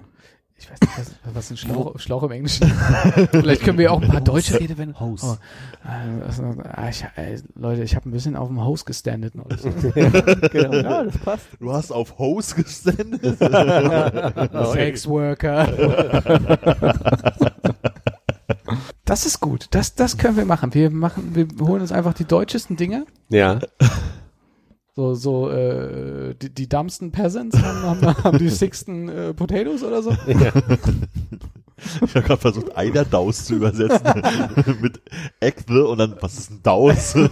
Ich weiß nicht, was, was ist ein Schlauch, Schlauch im Englischen? [laughs] Vielleicht können wir auch ein paar deutsche Redewendungen. Hose. Oh, äh, also, ah, ich, ey, Leute, ich habe ein bisschen auf dem Hose gestandet. neulich. [laughs] genau. Ja, das passt. Du hast auf Hose gesendet. [laughs] Sexworker. Das ist gut. Das, das können wir machen. Wir machen, wir holen uns einfach die deutschesten Dinge. Ja. So, so, äh, die, die dumbsten Peasants haben, haben, [laughs] haben die sixten äh, Potatoes oder so. Ich habe gerade versucht, einer Daus zu übersetzen [laughs] mit Ekte und dann, was ist ein Daus? [laughs]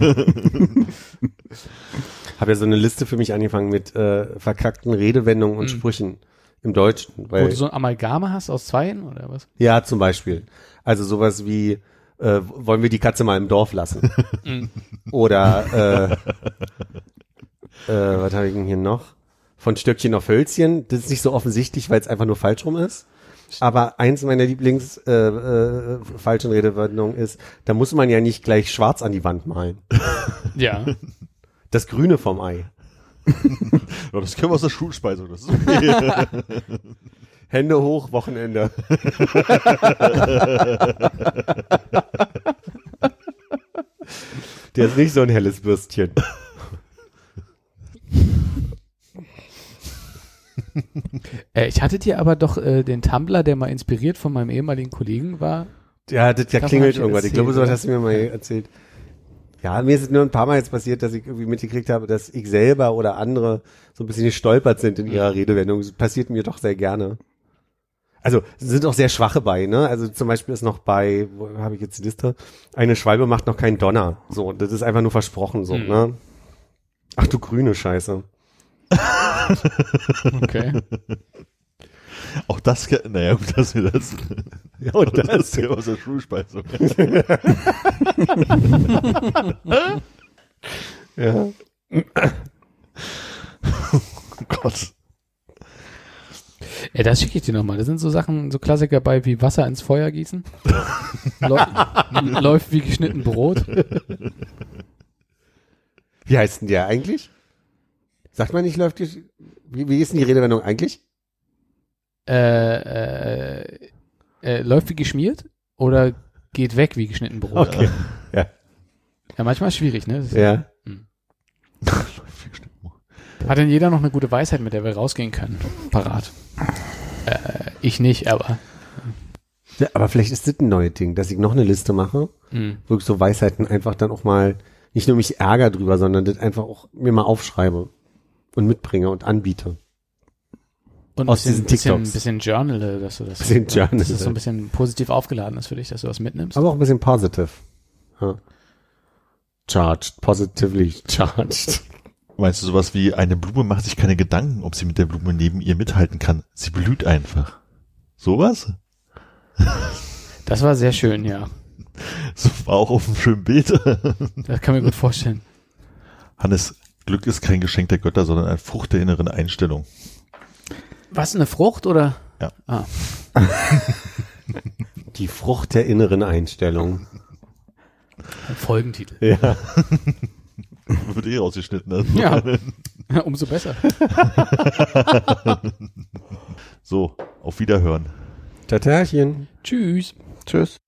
Habe ja so eine Liste für mich angefangen mit äh, verkackten Redewendungen und Mhm. Sprüchen im Deutschen. Wo Weil, du so ein Amalgame hast aus zweien oder was? ja, zum Beispiel. Also sowas wie, äh, wollen wir die Katze mal im Dorf lassen? Mhm. Oder, äh, äh, was habe ich denn hier noch? Von Stöckchen auf Hölzchen. Das ist nicht so offensichtlich, weil es einfach nur falsch rum ist. Aber eins meiner Lieblings äh, äh, falschen Redewendungen ist, da muss man ja nicht gleich schwarz an die Wand malen. [laughs] Ja. Das Grüne vom Ei. Ja, das können wir aus der Schulspeisung. Das ist okay. [laughs] Hände hoch, Wochenende. [laughs] Der ist nicht so ein helles Bürstchen. [laughs] Äh, ich hatte dir aber doch äh, den Tumblr, der mal inspiriert von meinem ehemaligen Kollegen war. Ja, das ja klingelt irgendwas. Ich glaube, so oder? hast du mir mal erzählt. Ja, mir ist es nur ein paar Mal jetzt passiert, dass ich irgendwie mitgekriegt habe, dass ich selber oder andere so ein bisschen gestolpert sind in ihrer Redewendung. Das passiert mir doch sehr gerne. Also sind auch sehr schwache bei, ne? Also zum Beispiel ist noch bei, wo habe ich jetzt die Liste? Eine Schwalbe macht noch keinen Donner. So, das ist einfach nur versprochen, so, Hm. ne? Ach du grüne Scheiße. Okay. [laughs] Auch das, naja, gut, dass wir das, Ja, und [laughs] das das. ist ja aus der Schulspeisung. [laughs] Ja. Oh Gott. Ja, das schicke ich dir nochmal. Da sind so Sachen, so Klassiker bei wie Wasser ins Feuer gießen. Läu läuft wie geschnitten Brot. Wie heißt denn der eigentlich? Sagt man nicht, läuft die, wie, wie ist denn die Redewendung eigentlich? Äh, äh, äh, läuft wie geschmiert oder geht weg wie geschnitten Brot. Okay. Ja. Ja, manchmal ist schwierig, ne? Das Ja. [laughs] Hat denn jeder noch eine gute Weisheit, mit der wir rausgehen können? Parat. Äh, ich nicht, aber. ja. Aber vielleicht ist das ein neues Ding, dass ich noch eine Liste mache, Mh. wo ich so Weisheiten einfach dann auch mal nicht nur mich ärger drüber, sondern das einfach auch mir mal aufschreibe und mitbringe und anbiete. Und Aus ein diesen bisschen, TikToks. bisschen, bisschen Journal, dass du das, Bisschen Journal. dass das so ein bisschen positiv aufgeladen ist für dich, dass du was mitnimmst. Aber auch ein bisschen positive. Ja. Charged, positively charged. Meinst du sowas wie, eine Blume macht sich keine Gedanken, ob sie mit der Blume neben ihr mithalten kann. Sie blüht einfach. Sowas? [laughs] Das war sehr schön, ja. So war auch auf einem schönen Bild. Das kann mir gut vorstellen. Hannes, Glück ist kein Geschenk der Götter, sondern eine Frucht der inneren Einstellung. Was, eine Frucht oder? Ja. Ah, [laughs] Die Frucht der inneren Einstellung. ein Folgentitel. Ja. [laughs] Wird eh rausgeschnitten. Ne? Ja. [laughs] Umso besser. So, auf Wiederhören. Tatarchen. Tschüss. Tschüss.